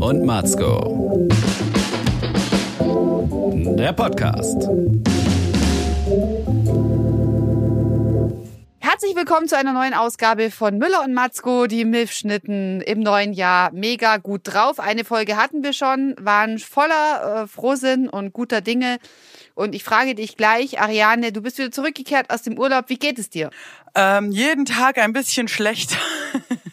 und Matzko. Der Podcast. Herzlich willkommen zu einer neuen Ausgabe von Müller und Matzko, die Milfschnitten im neuen Jahr. Mega gut drauf. Eine Folge hatten wir schon, waren voller äh, Frohsinn und guter Dinge. Und ich frage dich gleich, Ariane, du bist wieder zurückgekehrt aus dem Urlaub. Wie geht es dir? Ähm, jeden Tag ein bisschen schlechter.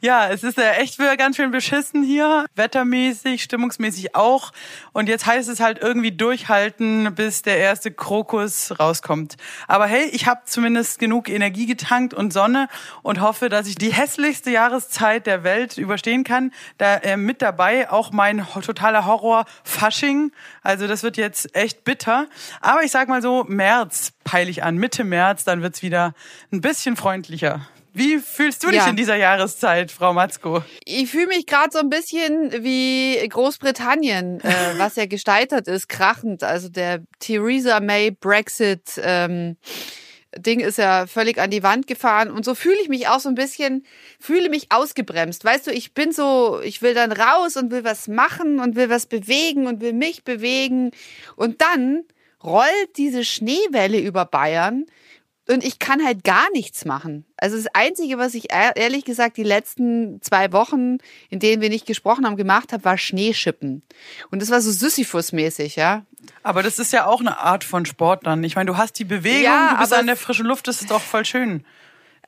ja, es ist ja echt wieder ganz schön beschissen hier. Wettermäßig, stimmungsmäßig auch. Und jetzt heißt es halt irgendwie durchhalten, bis der erste Krokus rauskommt. Aber hey, ich habe zumindest genug Energie getankt und Sonne und hoffe, dass ich die hässlichste Jahreszeit der Welt überstehen kann. Da äh, mit dabei auch mein totaler Horror Fasching. Also das wird jetzt echt bitter. Aber ich sag mal so, März peile ich an, Mitte März, dann wird's wieder ein bisschen freundlicher. Wie fühlst du dich Ja. in dieser Jahreszeit, Frau Matzko? Ich fühle mich gerade so ein bisschen wie Großbritannien, äh, was ja gescheitert ist, krachend. Also der Theresa May Brexit ähm, Ding ist ja völlig an die Wand gefahren und so fühle ich mich auch so ein bisschen, fühle mich ausgebremst. Weißt du, ich bin so, ich will dann raus und will was machen und will was bewegen und will mich bewegen und dann rollt diese Schneewelle über Bayern und ich kann halt gar nichts machen. Also das Einzige, was ich ehr- ehrlich gesagt die letzten zwei Wochen, in denen wir nicht gesprochen haben, gemacht habe, war Schneeschippen. Und das war so Sisyphus-mäßig, ja. Aber das ist ja auch eine Art von Sport dann. Ich meine, du hast die Bewegung, Ja, du bist an der frischen Luft, das ist doch voll schön.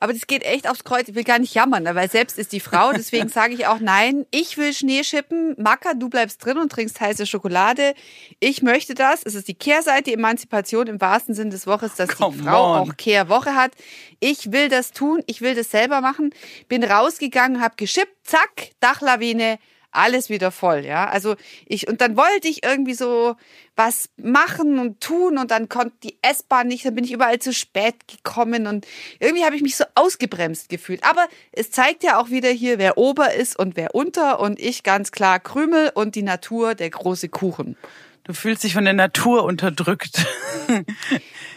Aber das geht echt aufs Kreuz. Ich will gar nicht jammern, weil selbst ist die Frau. Deswegen sage ich auch nein. Ich will Schneeschippen. Macker, du bleibst drin und trinkst heiße Schokolade. Ich möchte das. Es ist die Kehrseite, die Emanzipation im wahrsten Sinne des Woches, dass Come die Frau on. auch Kehrwoche hat. Ich will das tun. Ich will das selber machen. Bin rausgegangen, habe geschippt. Zack, Dachlawine. Alles wieder voll, ja. Also ich, und dann wollte ich irgendwie so was machen und tun und dann konnte die S-Bahn nicht, dann bin ich überall zu spät gekommen und irgendwie habe ich mich so ausgebremst gefühlt. Aber es zeigt ja auch wieder hier, wer ober ist und wer unter und ich ganz klar Krümel und die Natur der große Kuchen. Du fühlst dich von der Natur unterdrückt.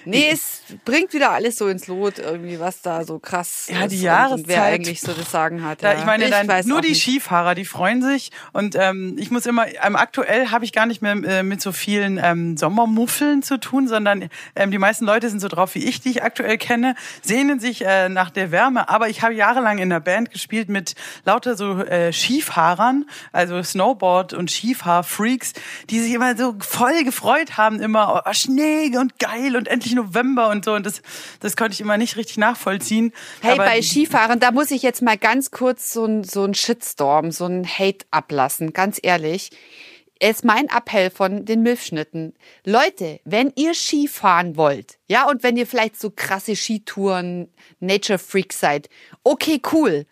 Nee, es bringt wieder alles so ins Lot, irgendwie, was da so krass Ja, ist die und- Jahreszeit. und wer eigentlich so das Sagen hat. Da, ja. ich meine, dann, weiß nur die nicht. Skifahrer, die freuen sich. Und ähm, ich muss immer, ähm, aktuell habe ich gar nicht mehr äh, mit so vielen ähm, Sommermuffeln zu tun, sondern ähm, die meisten Leute sind so drauf wie ich, die ich aktuell kenne, sehnen sich äh, nach der Wärme. Aber ich habe jahrelang in einer Band gespielt mit lauter so äh, Skifahrern, also Snowboard- und Skifahr-Freaks, die sich immer so voll gefreut haben, immer oh, Schnee und geil und endlich November und so. Und das, das konnte ich immer nicht richtig nachvollziehen. Hey, Aber bei Skifahren, da muss ich jetzt mal ganz kurz so ein, so ein Shitstorm, so ein Hate ablassen, ganz ehrlich. Es ist mein Appell von den Milfschnitten. Leute, wenn ihr Skifahren wollt, ja, und wenn ihr vielleicht so krasse Skitouren, Nature Freaks seid, okay, cool.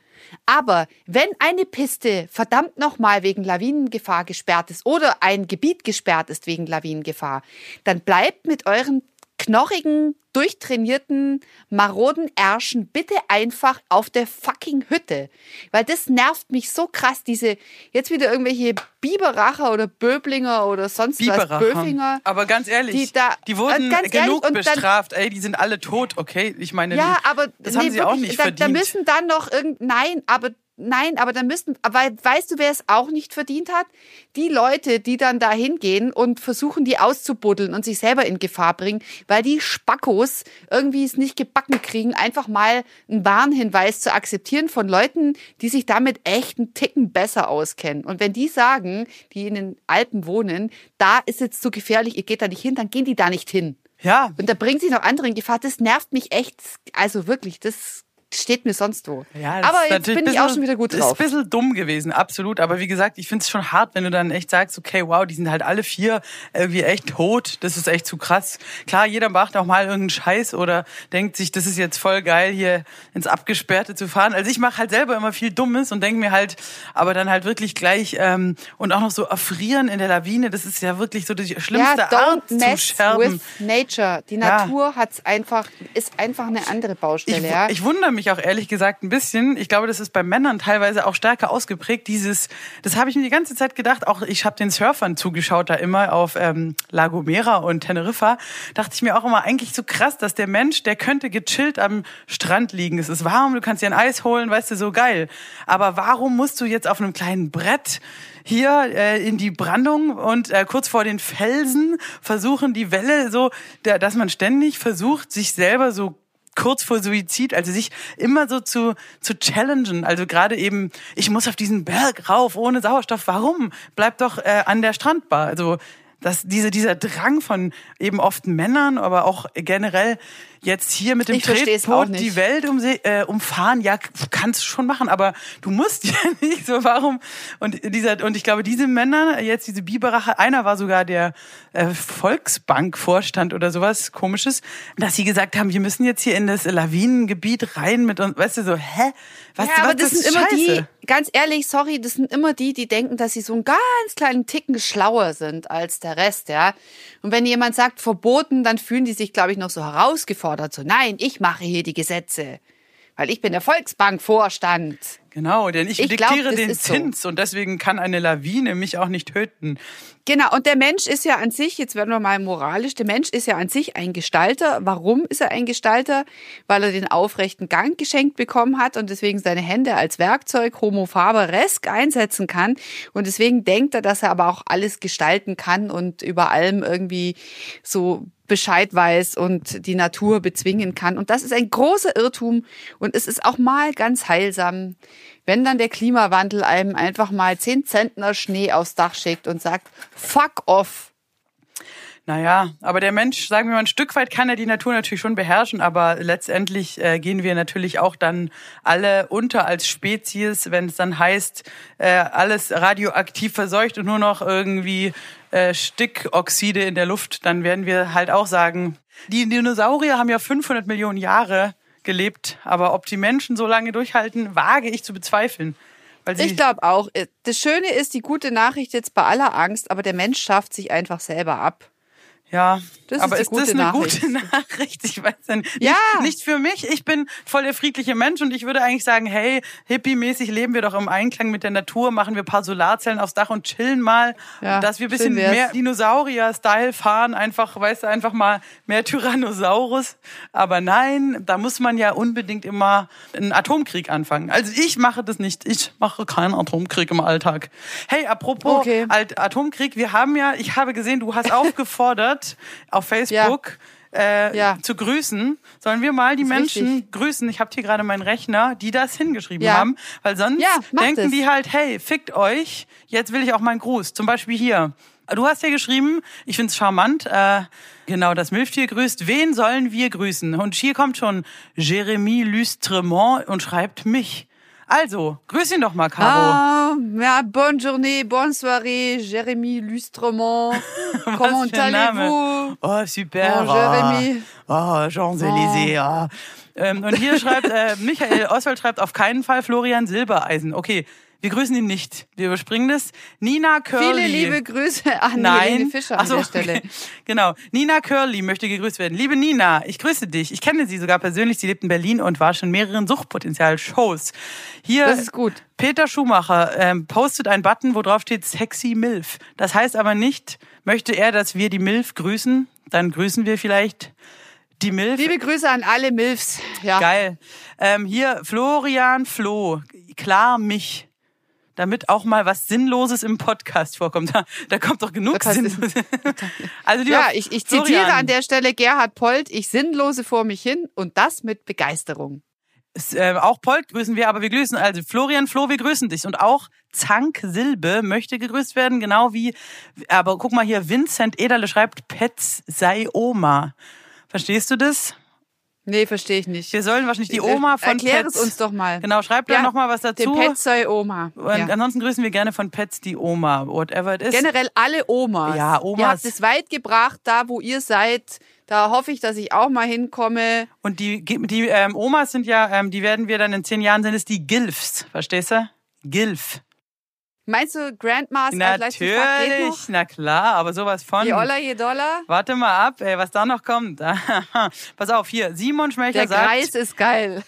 Aber wenn eine Piste verdammt nochmal wegen Lawinengefahr gesperrt ist oder ein Gebiet gesperrt ist wegen Lawinengefahr, dann bleibt mit euren knochigen, durchtrainierten, maroden Ärschen bitte einfach auf der fucking Hütte. Weil das nervt mich so krass, diese, jetzt wieder irgendwelche Biberacher oder Böblinger oder sonst was. Böfinger. Aber ganz ehrlich, die da- die wurden äh, ganz ehrlich, genug und dann- bestraft. Ey, die sind alle tot, okay? Ich meine, Ja, aber das nee, haben sie auch wirklich, nicht da, verdient. da müssen dann noch irgend nein, aber nein, aber da müssen weil weißt du, wer es auch nicht verdient hat? Die Leute, die dann da hingehen und versuchen die auszubuddeln und sich selber in Gefahr bringen, weil die Spackos irgendwie es nicht gebacken kriegen, einfach mal einen Warnhinweis zu akzeptieren von Leuten, die sich damit echt einen Ticken besser auskennen. Und wenn die sagen, die in den Alpen wohnen, da ist jetzt zu gefährlich, ihr geht da nicht hin, dann gehen die da nicht hin. ja, Und da bringt sich noch andere in Gefahr. Das nervt mich echt. Also wirklich, das steht mir sonst wo. Ja, das aber ist jetzt bin ich auch schon wieder gut Ist drauf. ein bisschen dumm gewesen, absolut. Aber wie gesagt, ich finde es schon hart, wenn du dann echt sagst, okay, wow, die sind halt alle vier irgendwie echt tot. Das ist echt zu krass. Klar, jeder macht auch mal irgendeinen Scheiß oder denkt sich, das ist jetzt voll geil, hier ins Abgesperrte zu fahren. Also ich mache halt selber immer viel Dummes und denke mir halt, aber dann halt wirklich gleich ähm, und auch noch so erfrieren in der Lawine, das ist ja wirklich so die schlimmste ja, Art zu scherben. with nature. Die Ja. Natur hat's einfach, ist einfach eine andere Ich, Baustelle. ja. ich wundere mich mich auch ehrlich gesagt ein bisschen. Ich glaube, das ist bei Männern teilweise auch stärker ausgeprägt. Dieses, das habe ich mir die ganze Zeit gedacht. Auch ich habe den Surfern zugeschaut da immer auf ähm, La Gomera und Teneriffa. Dachte ich mir auch immer eigentlich so krass, dass der Mensch, der könnte gechillt am Strand liegen. Es ist warm, du kannst dir ein Eis holen, weißt du, so geil. Aber warum musst du jetzt auf einem kleinen Brett hier äh, in die Brandung und äh, kurz vor den Felsen versuchen die Welle so, der, dass man ständig versucht, sich selber so kurz vor Suizid, also sich immer so zu, zu challengen. Also gerade eben, ich muss auf diesen Berg rauf ohne Sauerstoff. Warum? Bleib doch äh, an der Strandbar. Also dass diese, dieser Drang von eben oft Männern, aber auch generell jetzt hier mit dem Ich Tretboot die Welt um, äh, umfahren, ja, kannst du schon machen, aber du musst ja nicht so, warum? Und dieser, und ich glaube, diese Männer, jetzt diese Biberache, einer war sogar der äh, Volksbank-Vorstand oder sowas komisches, dass sie gesagt haben, wir müssen jetzt hier in das Lawinengebiet rein mit uns, weißt du, so, hä? Was, ja, was, aber das, ist sind immer scheiße. die, ganz ehrlich, sorry, das sind immer die, die denken, dass sie so einen ganz kleinen Ticken schlauer sind als der Rest, ja. Und wenn jemand sagt verboten, dann fühlen die sich, glaube ich, noch so herausgefordert. So, nein, ich mache hier die Gesetze. Weil ich bin der Volksbankvorstand. Genau, denn ich, Ich glaub, diktiere das den ist so. Zins und deswegen kann eine Lawine mich auch nicht töten. Genau, und der Mensch ist ja an sich, jetzt werden wir mal moralisch, der Mensch ist ja an sich ein Gestalter. Warum ist er ein Gestalter? Weil er den aufrechten Gang geschenkt bekommen hat und deswegen seine Hände als Werkzeug homo faberesk einsetzen kann. Und deswegen denkt er, dass er aber auch alles gestalten kann und über allem irgendwie so Bescheid weiß und die Natur bezwingen kann. Und das ist ein großer Irrtum und es ist auch mal ganz heilsam, wenn dann der Klimawandel einem einfach mal 10 Zentner Schnee aufs Dach schickt und sagt, fuck off. Naja, aber der Mensch, sagen wir mal, ein Stück weit kann er die Natur natürlich schon beherrschen, aber letztendlich äh, gehen wir natürlich auch dann alle unter als Spezies, wenn es dann heißt, äh, alles radioaktiv verseucht und nur noch irgendwie äh, Stickoxide in der Luft, dann werden wir halt auch sagen, die Dinosaurier haben ja 500 Millionen Jahre gelebt, aber ob die Menschen so lange durchhalten, wage ich zu bezweifeln. Ich glaube auch. äh, Das Schöne ist, die gute Nachricht jetzt bei aller Angst, aber der Mensch schafft sich einfach selber ab. Ja, Das ist aber ist das eine Nachricht. gute Nachricht? Ich weiß ja nicht. Ja. Nicht, für mich. Ich bin voll der friedliche Mensch und ich würde eigentlich sagen, hey, hippie-mäßig leben wir doch im Einklang mit der Natur, machen wir ein paar Solarzellen aufs Dach und chillen mal, Ja, dass wir bisschen mehr Dinosaurier-Style fahren, einfach, weißt du, einfach mal mehr Tyrannosaurus. Aber nein, da muss man ja unbedingt immer einen Atomkrieg anfangen. Also ich mache das nicht. Ich mache keinen Atomkrieg im Alltag. Hey, apropos Okay. Atomkrieg, wir haben ja, ich habe gesehen, du hast aufgefordert auf Facebook äh, Ja. zu grüßen. Sollen wir mal die Menschen richtig. grüßen? Ich habe hier gerade meinen Rechner, die das hingeschrieben Ja. haben, weil sonst Ja, denken es. die halt, hey, fickt euch, jetzt will ich auch meinen Gruß. Zum Beispiel hier. Du hast ja geschrieben, ich find's charmant, äh, genau, das Milchtier grüßt. Wen sollen wir grüßen? Und hier kommt schon Jérémy Lustremont und schreibt mich. Also, grüß ihn doch mal, Caro. Ah, ja, bonne journée, bonne soirée, Jérémy Lustremont. Comment allez-vous? Oh, super. Oh, Jérémy. Oh, Champs-Élysées. ah. Ähm, und hier schreibt äh, Michael Oswald schreibt auf keinen Fall Florian Silbereisen. Okay, wir grüßen ihn nicht. Wir überspringen das. Nina Curly. Viele liebe Grüße an Nein. Helene Fischer an so, der Stelle. okay. Genau. Nina Curly möchte gegrüßt werden. Liebe Nina, ich grüße dich. Ich kenne sie sogar persönlich. Sie lebt in Berlin und war schon in mehreren Suchtpotenzial-Shows. Hier Das ist gut. Peter Schumacher ähm, postet einen Button, wo drauf steht Sexy Milf. Das heißt aber nicht, möchte er, dass wir die Milf grüßen? Dann grüßen wir vielleicht die Milf. Liebe Grüße an alle Milfs. Ja. Geil. Ähm, hier Florian Floh, klar mich. Damit auch mal was Sinnloses im Podcast vorkommt. Da, da kommt doch genug Sinnloses. Also Ja, ich, ich zitiere an der Stelle Gerhard Polt, ich sinnlose vor mich hin und das mit Begeisterung. s- äh, auch Polt grüßen wir, aber wir grüßen also Florian Floh, wir grüßen dich und auch Zank Silbe möchte gegrüßt werden, genau wie aber guck mal hier Vincent Ederle schreibt Pets sei Oma. Verstehst du das? Nee, verstehe ich nicht. Wir sollen wahrscheinlich die Oma von Erklär Pets. es uns doch mal. Genau, schreib da Ja, noch mal was dazu. Den Petzoy Oma. Und Ja. ansonsten grüßen wir gerne von Pets die Oma, whatever it is. Generell alle Omas. Ja, Ihr Omas. habt es weit gebracht, da wo ihr seid. Da hoffe ich, dass ich auch mal hinkomme. Und die, die ähm, Omas sind ja, ähm, die werden wir dann in zehn Jahren sind es die Gilfs, verstehst du? Gilf. Meinst du Grandmas I like to fuck geht Natürlich, na klar, aber sowas von. Je Oller, je Dollar. Warte mal ab, ey, was da noch kommt. Pass auf, hier, Simon Schmelcher Der sagt. Kreis ist geil.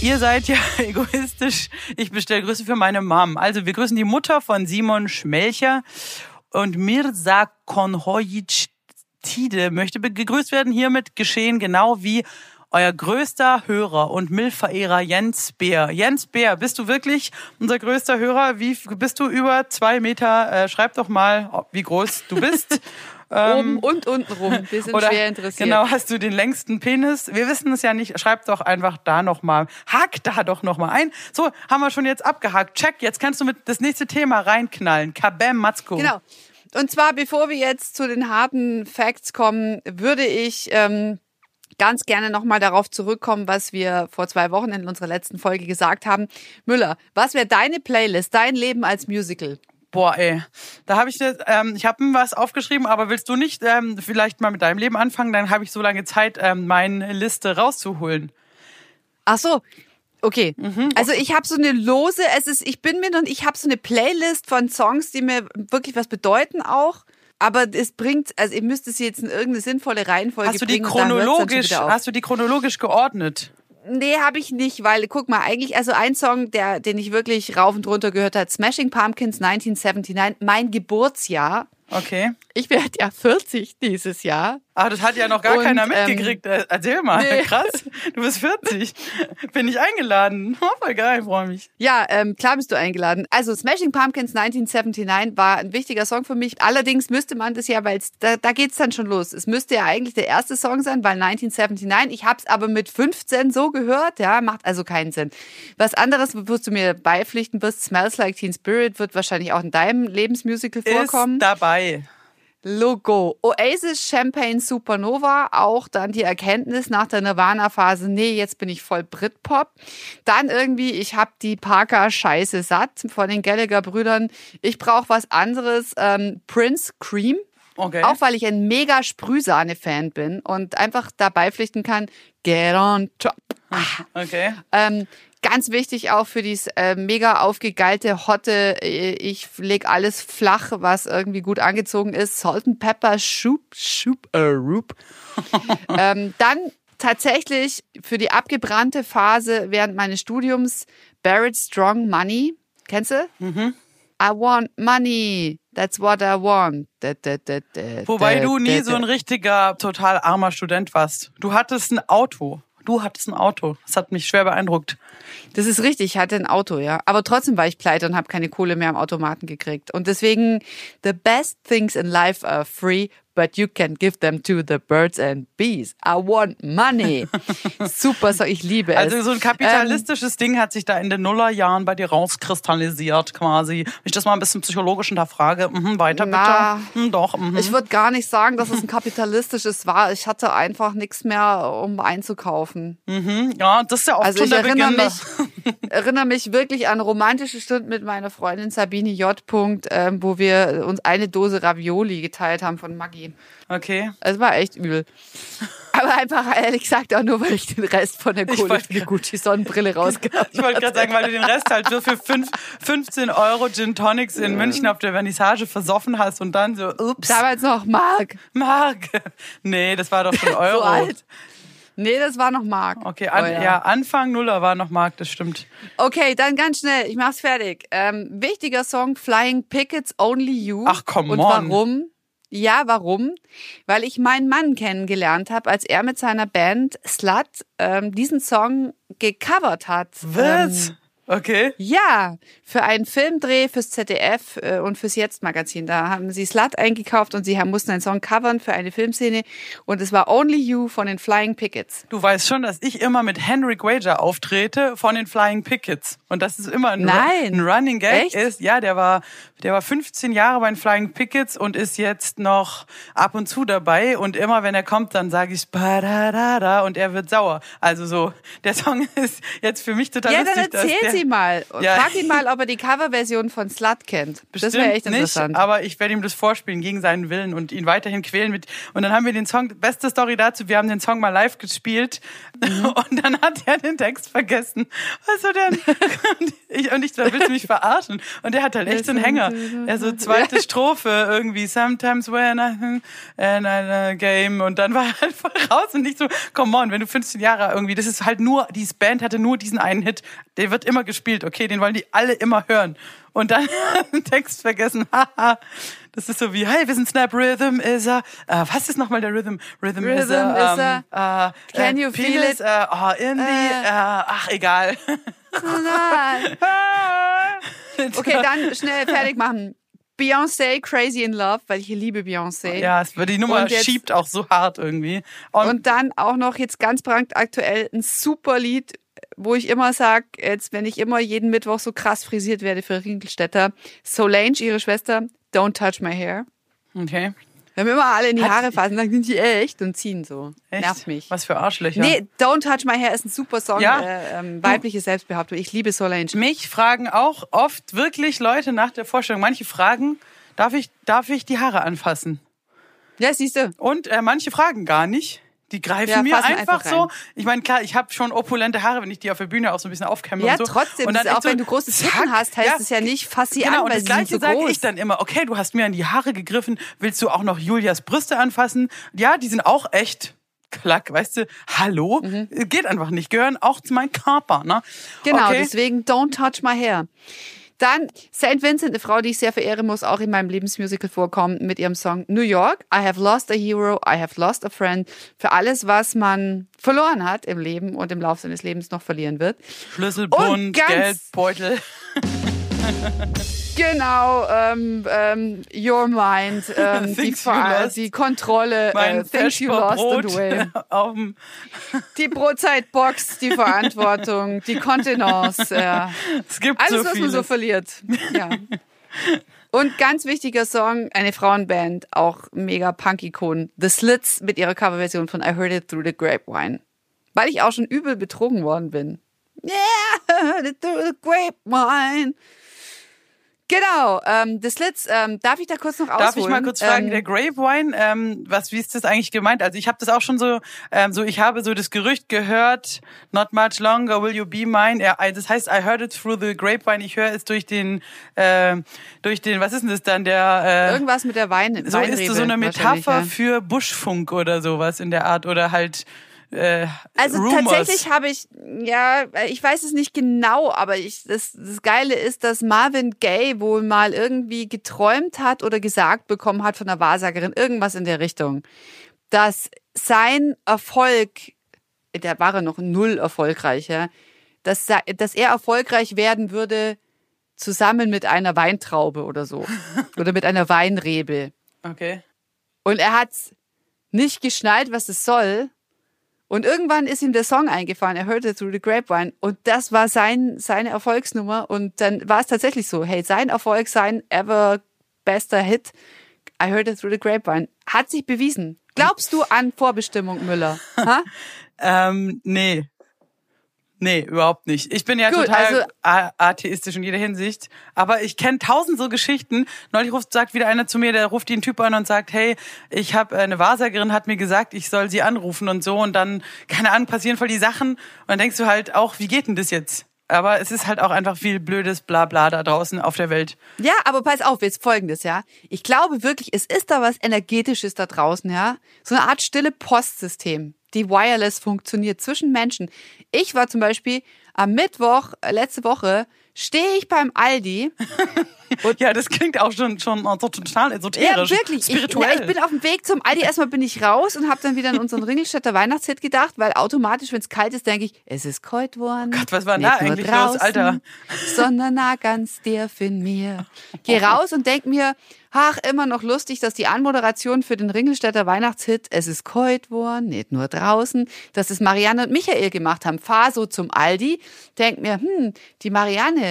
ihr seid ja egoistisch. Ich bestelle Grüße für meine Mom. Also wir grüßen die Mutter von Simon Schmelcher und Mirza Konhojic Tide möchte gegrüßt werden. Hiermit geschehen genau wie euer größter Hörer und Milchverehrer Jens Bär. Jens Bär, bist du wirklich unser größter Hörer? Wie bist du über zwei Meter? Äh, schreib doch mal, wie groß du bist. Oben und unten rum. Wir sind Oder schwer interessiert. Genau, hast du den längsten Penis? Wir wissen es ja nicht. Schreib doch einfach da nochmal. Hack da doch nochmal ein. So, haben wir schon jetzt abgehakt. Check, jetzt kannst du mit das nächste Thema reinknallen. Kabam, Matzko. Genau. Und zwar, bevor wir jetzt zu den harten Facts kommen, würde ich ähm, ganz gerne nochmal darauf zurückkommen, was wir vor zwei Wochen in unserer letzten Folge gesagt haben. Müller, was wäre deine Playlist, dein Leben als Musical? Boah, ey. Da habe ich das, ähm, ich habe was aufgeschrieben, aber willst du nicht ähm, vielleicht mal mit deinem Leben anfangen? Dann habe ich so lange Zeit, ähm, meine Liste rauszuholen. Ach so. Okay. Also ich habe so eine lose, es ist, ich bin mir und ich habe so eine Playlist von Songs, die mir wirklich was bedeuten auch. Aber es bringt, also ihr müsst es jetzt in irgendeine sinnvolle Reihenfolge Hast du die bringen. chronologisch, hast du die chronologisch geordnet? Nee, habe ich nicht, weil guck mal, eigentlich, also ein Song, der, den ich wirklich rauf und runter gehört hat, Smashing Pumpkins 1979, mein Geburtsjahr. Okay. Ich werde ja 40 dieses Jahr. Ah, das hat ja noch gar Und, keiner ähm, mitgekriegt. Äh, Erzähl mal. nee. Krass. Du bist 40. Bin ich eingeladen. Oh, voll geil, freue mich. Ja, ähm, klar bist du eingeladen. Also Smashing Pumpkins 1979 war ein wichtiger Song für mich. Allerdings müsste man das ja, weil da, da geht's dann schon los. Es müsste ja eigentlich der erste Song sein, weil 1979. Ich hab's aber mit 15 so gehört. Ja, macht also keinen Sinn. Was anderes wirst du mir beipflichten wirst. Smells Like Teen Spirit wird wahrscheinlich auch in deinem Lebensmusical vorkommen. Ist dabei. Logo. Oasis Champagne Supernova, auch dann die Erkenntnis nach der Nirvana-Phase, nee, jetzt bin ich voll Britpop. Dann irgendwie, ich hab die Parker-Scheiße satt von den Gallagher-Brüdern. Ich brauche was anderes. Ähm, Prince Cream. Okay. Auch weil ich ein mega Sprühsahne-Fan bin und einfach dabei pflichten kann, get on top. Okay. Ähm, ganz wichtig auch für dieses äh, mega aufgegeilte, hotte, äh, ich leg alles flach, was irgendwie gut angezogen ist. Salt and Pepper, Shoop, Shoop, äh, Roop. ähm, dann tatsächlich für die abgebrannte Phase während meines Studiums Barrett Strong Money. Kennst du? Mhm. I want money. That's what I want. Da, da, da, Wobei du nie so ein richtiger, total armer Student warst. Du hattest ein Auto. Du hattest ein Auto. Das hat mich schwer beeindruckt. Das ist richtig, ich hatte ein Auto, ja. Aber trotzdem war ich pleite und habe keine Kohle mehr am Automaten gekriegt. Und deswegen, the best things in life are free, but you can give them to the birds and bees. I want money. Super, so ich liebe es. Also so ein Ähm, kapitalistisches Ding hat sich da in den Nullerjahren bei dir rauskristallisiert quasi. Wenn ich das mal ein bisschen psychologisch hinterfrage. Mhm, weiter Na, bitte. Hm, doch. Mhm. ich würde gar nicht sagen, dass es ein kapitalistisches war. Ich hatte einfach nichts mehr, um einzukaufen. Mhm, ja, das ist ja auch Also schon ich der erinnere Beginn. mich, erinnere mich wirklich an romantische Stunden mit meiner Freundin Sabine J. Punkt, ähm, wo wir uns eine Dose Ravioli geteilt haben von Maggi. Okay. Es war echt übel. Aber einfach ehrlich gesagt auch nur, weil ich den Rest von der Kohle für die Gucci-Sonnenbrille rausgehabt Ich wollte gerade sagen, weil du den Rest halt so für fünf, 15 Euro Gin Tonics in München auf der Vernissage versoffen hast und dann so, ups, Damals noch Mark. Mark. Nee, das war doch schon Euro. So alt. Nee, das war noch Mark. Okay, an, Oh ja. Anfang Nuller war noch Mark, das stimmt. Okay, dann ganz schnell. Ich mach's fertig. Ähm, wichtiger Song, Flying Pickets Only You. Ach, Und on. warum? Ja, warum? Weil ich meinen Mann kennengelernt habe, als er mit seiner Band Slut ähm, diesen Song gecovert hat. Was? Ähm, Okay. Ja, für einen Filmdreh fürs ZDF äh, und fürs Jetzt-Magazin. Da haben sie Slut eingekauft und sie haben, mussten einen Song covern für eine Filmszene. Und es war Only You von den Flying Pickets. Du weißt schon, dass ich immer mit Henrik Wager auftrete von den Flying Pickets. Und das ist immer ein, Nein. ein Running Gag. Echt? Ist, ja, der war, der war 15 Jahre bei den Flying Pickets und ist jetzt noch ab und zu dabei. Und immer wenn er kommt, dann sage ich da und er wird sauer. Also so, der Song ist jetzt für mich total Ja, lustig. dass der, sie mal. Ja. Frag ihn mal, ob er die Coverversion von Slut kennt. das Bestimmt wäre echt nicht, interessant. aber ich werde ihm das vorspielen gegen seinen Willen und ihn weiterhin quälen mit. Und dann haben wir den Song, beste Story dazu, wir haben den Song mal live gespielt Mhm. und dann hat er den Text vergessen. Was so denn? Und ich, und ich so, willst du mich verarschen? Und der hat halt echt so einen Hänger. Er so zweite Strophe irgendwie, sometimes when I, and I game. Und dann war er halt voll raus und nicht so, come on, wenn du 15 Jahre irgendwie, das ist halt nur, diese Band hatte nur diesen einen Hit. Der wird immer gespielt, okay, den wollen die alle immer hören. Und dann Text vergessen, haha. Das ist so wie, hey, wir sind Snap Rhythm is a, uh, was ist nochmal der Rhythm? Rhythm, is Rhythm a, is a- uh, Can uh, you feel penis, it? Uh, oh, in the, Äh. uh, ach, egal. Okay, dann schnell fertig machen. Beyoncé, Crazy in Love, weil ich liebe Beyoncé. Ja, es wird die Nummer jetzt- schiebt auch so hart irgendwie. Und, Und dann auch noch jetzt ganz brandaktuell ein super Lied, wo ich immer sag, jetzt wenn ich immer jeden Mittwoch so krass frisiert werde für Ringelstädter, Solange, ihre Schwester, Don't Touch My Hair. okay. Wenn wir immer alle in die Haare fassen, dann sind die echt und ziehen so. Echt? Nervt mich. Was für Arschlöcher. Nee, Don't Touch My Hair ist ein super Song, Ja. äh, ähm, weibliche Selbstbehauptung. Ich liebe Solange. Mich fragen auch oft wirklich Leute nach der Vorstellung. Manche fragen, darf ich, darf ich die Haare anfassen? Ja, siehst du. Und äh, manche fragen gar nicht. Die greifen Ja, mir einfach, einfach so. Ich meine, klar, ich habe schon opulente Haare, wenn ich die auf der Bühne auch so ein bisschen aufkämme Ja, und so. trotzdem, und das echt auch wenn du große Titten hast, heißt ja, es ja nicht, fass sie Genau, an, und weil das sie sind Gleiche so sage ich dann immer. Okay, du hast mir an die Haare gegriffen. Willst du auch noch Julias Brüste anfassen? Ja, die sind auch echt klack, weißt du? Hallo? Geht einfach nicht. Gehören auch zu meinem Körper, ne? Mhm. Genau, okay. deswegen Don't Touch My Hair. Dann St. Vincent, eine Frau, die ich sehr verehre, muss auch in meinem Lebensmusical vorkommen mit ihrem Song New York. I have lost a hero, I have lost a friend. Für alles, was man verloren hat im Leben und im Laufe seines Lebens noch verlieren wird. Schlüsselbund, Geldbeutel. Genau, ähm, ähm, Your Mind, ähm, die, die Kontrolle, äh, Things You Lost and. Feschbrot auf dem Die Brotzeitbox, die Verantwortung, die Kontenance, ja. Es gibt Alles, so was man so verliert. Ja. Und ganz wichtiger Song, eine Frauenband, auch mega Punk-Ikon. The Slits mit ihrer Coverversion von I Heard It Through the Grapevine. Weil ich auch schon übel betrogen worden bin. Yeah, I heard it through the grapevine. Genau, ähm, The Slits, ähm, darf ich da kurz noch ausholen? Darf ich mal kurz fragen, Ähm, der Gravewine, ähm, was, wie ist das eigentlich gemeint? Also ich habe das auch schon so, ähm, so ich habe so das Gerücht gehört, not much longer will you be mine. Ja, das heißt, I heard it through the grapevine. Ich höre es durch den, äh, durch den, was ist denn das dann, der, äh, Irgendwas mit der Wein so ist Weinrebe so eine Metapher ja. für Buschfunk oder sowas in der Art oder halt äh, Also Rumors. tatsächlich habe ich, ja, ich weiß es nicht genau, aber ich, das, das Geile ist, dass Marvin Gaye wohl mal irgendwie geträumt hat oder gesagt bekommen hat von einer Wahrsagerin, irgendwas in der Richtung, dass sein Erfolg, der war er noch null erfolgreicher, dass, dass er erfolgreich werden würde zusammen mit einer Weintraube oder so. oder mit einer Weinrebe. Okay. Und er hat's nicht geschnallt, was es soll. Und irgendwann ist ihm der Song eingefallen. Er hörte Through the Grapevine. Und das war sein, seine Erfolgsnummer. Und dann war es tatsächlich so. Hey, sein Erfolg, sein ever bester Hit. I heard it through the grapevine. Hat sich bewiesen. Glaubst du an Vorbestimmung, Müller? Ha? Ähm, nee. Nee, überhaupt nicht. Ich bin ja Gut, total also- atheistisch in jeder Hinsicht. Aber ich kenne tausend so Geschichten. Neulich ruft, sagt wieder einer zu mir, der ruft den Typ an und sagt, hey, ich habe eine Wahrsagerin hat mir gesagt, ich soll sie anrufen und so. Und dann, keine Ahnung, passieren voll die Sachen. Und dann denkst du halt auch, wie geht denn das jetzt? Aber es ist halt auch einfach viel blödes Blabla da draußen auf der Welt. Ja, aber pass auf, jetzt folgendes, ja. Ich glaube wirklich, es ist da was Energetisches da draußen, ja. So eine Art stille Postsystem, die wireless funktioniert zwischen Menschen. Ich war zum Beispiel am Mittwoch, äh, letzte Woche, stehe ich beim Aldi. Ja, das klingt auch schon, schon total esoterisch. Ja, wirklich. Ich, Spirituell. ja, ich bin auf dem Weg zum Aldi. Erstmal bin ich raus und habe dann wieder an unseren Ringelstädter Weihnachtshit gedacht, weil automatisch, wenn es kalt ist, denke ich, es ist kalt worden. Gott, was war da eigentlich los, Alter? Sondern na ganz der in mir. Geh raus und denk mir, ach, immer noch lustig, dass die Anmoderation für den Ringelstädter Weihnachtshit Es ist kalt worden, nicht nur draußen, dass es Marianne und Michael gemacht haben. Fahr so zum Aldi, denk mir, hm, die Marianne,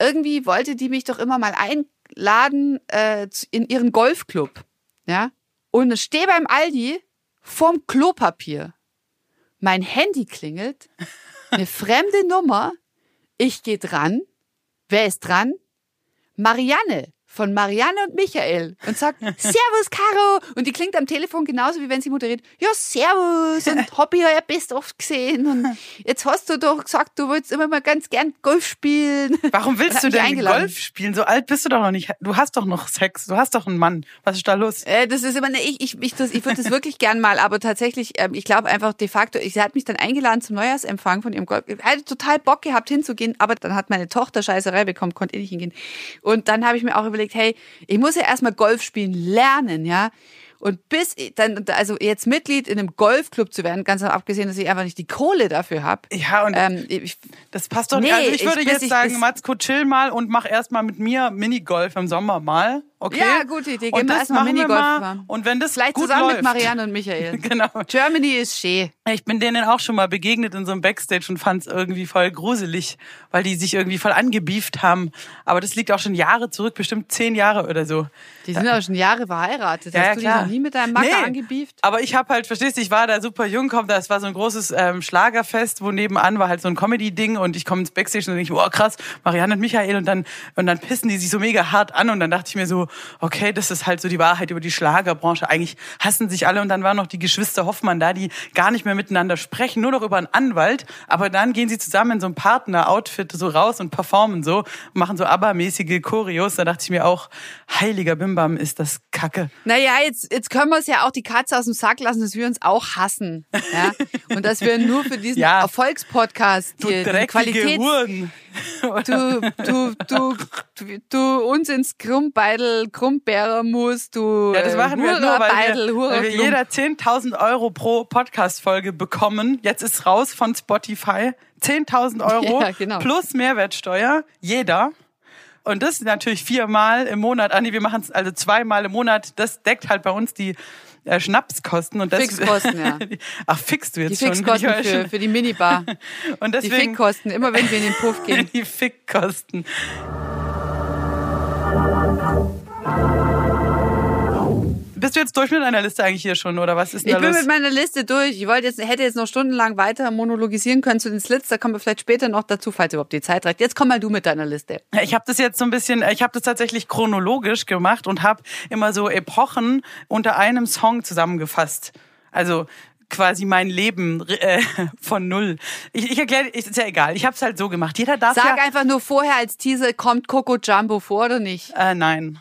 irgendwie wollte die mich doch immer mal einladen äh, in ihren Golfclub. Ja? Und ich stehe beim Aldi vorm Klopapier. Mein Handy klingelt, eine fremde Nummer. Ich gehe dran. Wer ist dran? Marianne von Marianne und Michael und sagt, Servus, Caro. Und die klingt am Telefon genauso, wie wenn sie moderiert. Ja, Servus. Und hab ich ja best oft gesehen. Und jetzt hast du doch gesagt, du wolltest immer mal ganz gern Golf spielen. Warum willst du denn Golf spielen? So alt bist du doch noch nicht. Du hast doch noch Sex. Du hast doch einen Mann. Was ist da los? Äh, das ist immer, ne, ich, ich, ich, das, ich würde das wirklich gern mal, aber tatsächlich, ähm, ich glaube einfach de facto, sie hat mich dann eingeladen zum Neujahrsempfang von ihrem Golf. Ich hatte total Bock gehabt hinzugehen, aber dann hat meine Tochter Scheißerei bekommen, konnte ich nicht hingehen. Und dann habe ich mir auch überlegt, hey, ich muss ja erstmal Golf spielen lernen, ja. Und bis dann, also jetzt Mitglied in einem Golfclub zu werden, ganz abgesehen, dass ich einfach nicht die Kohle dafür habe. Ja, und ähm, ich, das passt doch nicht. Nee, also ich würde ich, jetzt ich, sagen, Matzko, chill mal und mach erstmal mit mir Minigolf im Sommer mal. Okay. Ja, gute Idee. Gehen wir erstmal Minigolf fahren. Und wenn das Vielleicht gut zusammen läuft. mit Marianne und Michael. genau. Germany ist schön. Ich bin denen auch schon mal begegnet in so einem Backstage und fand es irgendwie voll gruselig, weil die sich irgendwie voll angebieft haben. Aber das liegt auch schon Jahre zurück, bestimmt zehn Jahre oder so. Die sind auch schon Jahre verheiratet. Ja, Hast ja, du klar. die noch nie mit deinem Macker nee, angebieft? Aber ich habe halt, verstehst du, ich war da super jung, komm, das war so ein großes ähm, Schlagerfest, wo nebenan war halt so ein Comedy-Ding und ich komme ins Backstage und denke, boah krass, Marianne und Michael und dann und dann pissen die sich so mega hart an und dann dachte ich mir so, okay, das ist halt so die Wahrheit über die Schlagerbranche. Eigentlich hassen sich alle und dann waren noch die Geschwister Hoffmann da, die gar nicht mehr miteinander sprechen, nur noch über einen Anwalt. Aber dann gehen sie zusammen in so ein Partner-Outfit so raus und performen so, machen so abermäßige Choreos. Da dachte ich mir auch, heiliger Bimbam, ist das Kacke. Naja, jetzt, jetzt können wir es ja auch die Katze aus dem Sack lassen, dass wir uns auch hassen. Ja? Und dass wir nur für diesen ja. Erfolgspodcast die, die Qualität. Huren. Du, du, du, du, du uns ins Krummbeidel, Krummbärer musst, du. Ja, das machen wir nur, weil wir, weil wir jeder 10.000 Euro pro Podcast-Folge bekommen. Jetzt ist raus von Spotify. 10.000 Euro ja, genau. plus Mehrwertsteuer. Jeder. Und das natürlich viermal im Monat. Andi, wir machen es also zweimal im Monat. Das deckt halt bei uns die äh, Schnapskosten. Und das, Fixkosten, ja. Ach, fixst du jetzt die Fixkosten schon? Für, für die Minibar. und deswegen, die Fickkosten, immer wenn wir in den Puff gehen. die Fickkosten. Bist du jetzt durch mit deiner Liste eigentlich hier schon oder was ist denn Ich bin los? mit meiner Liste durch. Ich wollte jetzt, hätte jetzt noch stundenlang weiter monologisieren können zu den Slits. Da kommen wir vielleicht später noch dazu, falls überhaupt die Zeit reicht. Jetzt komm mal du mit deiner Liste. Ich habe das jetzt so ein bisschen, ich habe das tatsächlich chronologisch gemacht und habe immer so Epochen unter einem Song zusammengefasst. Also quasi mein Leben äh, von null. Ich, ich erkläre, ist ja egal. Ich habe es halt so gemacht. Jeder darf Sag ja, einfach nur vorher als Teaser, kommt Coco Jumbo vor oder nicht? Äh, nein.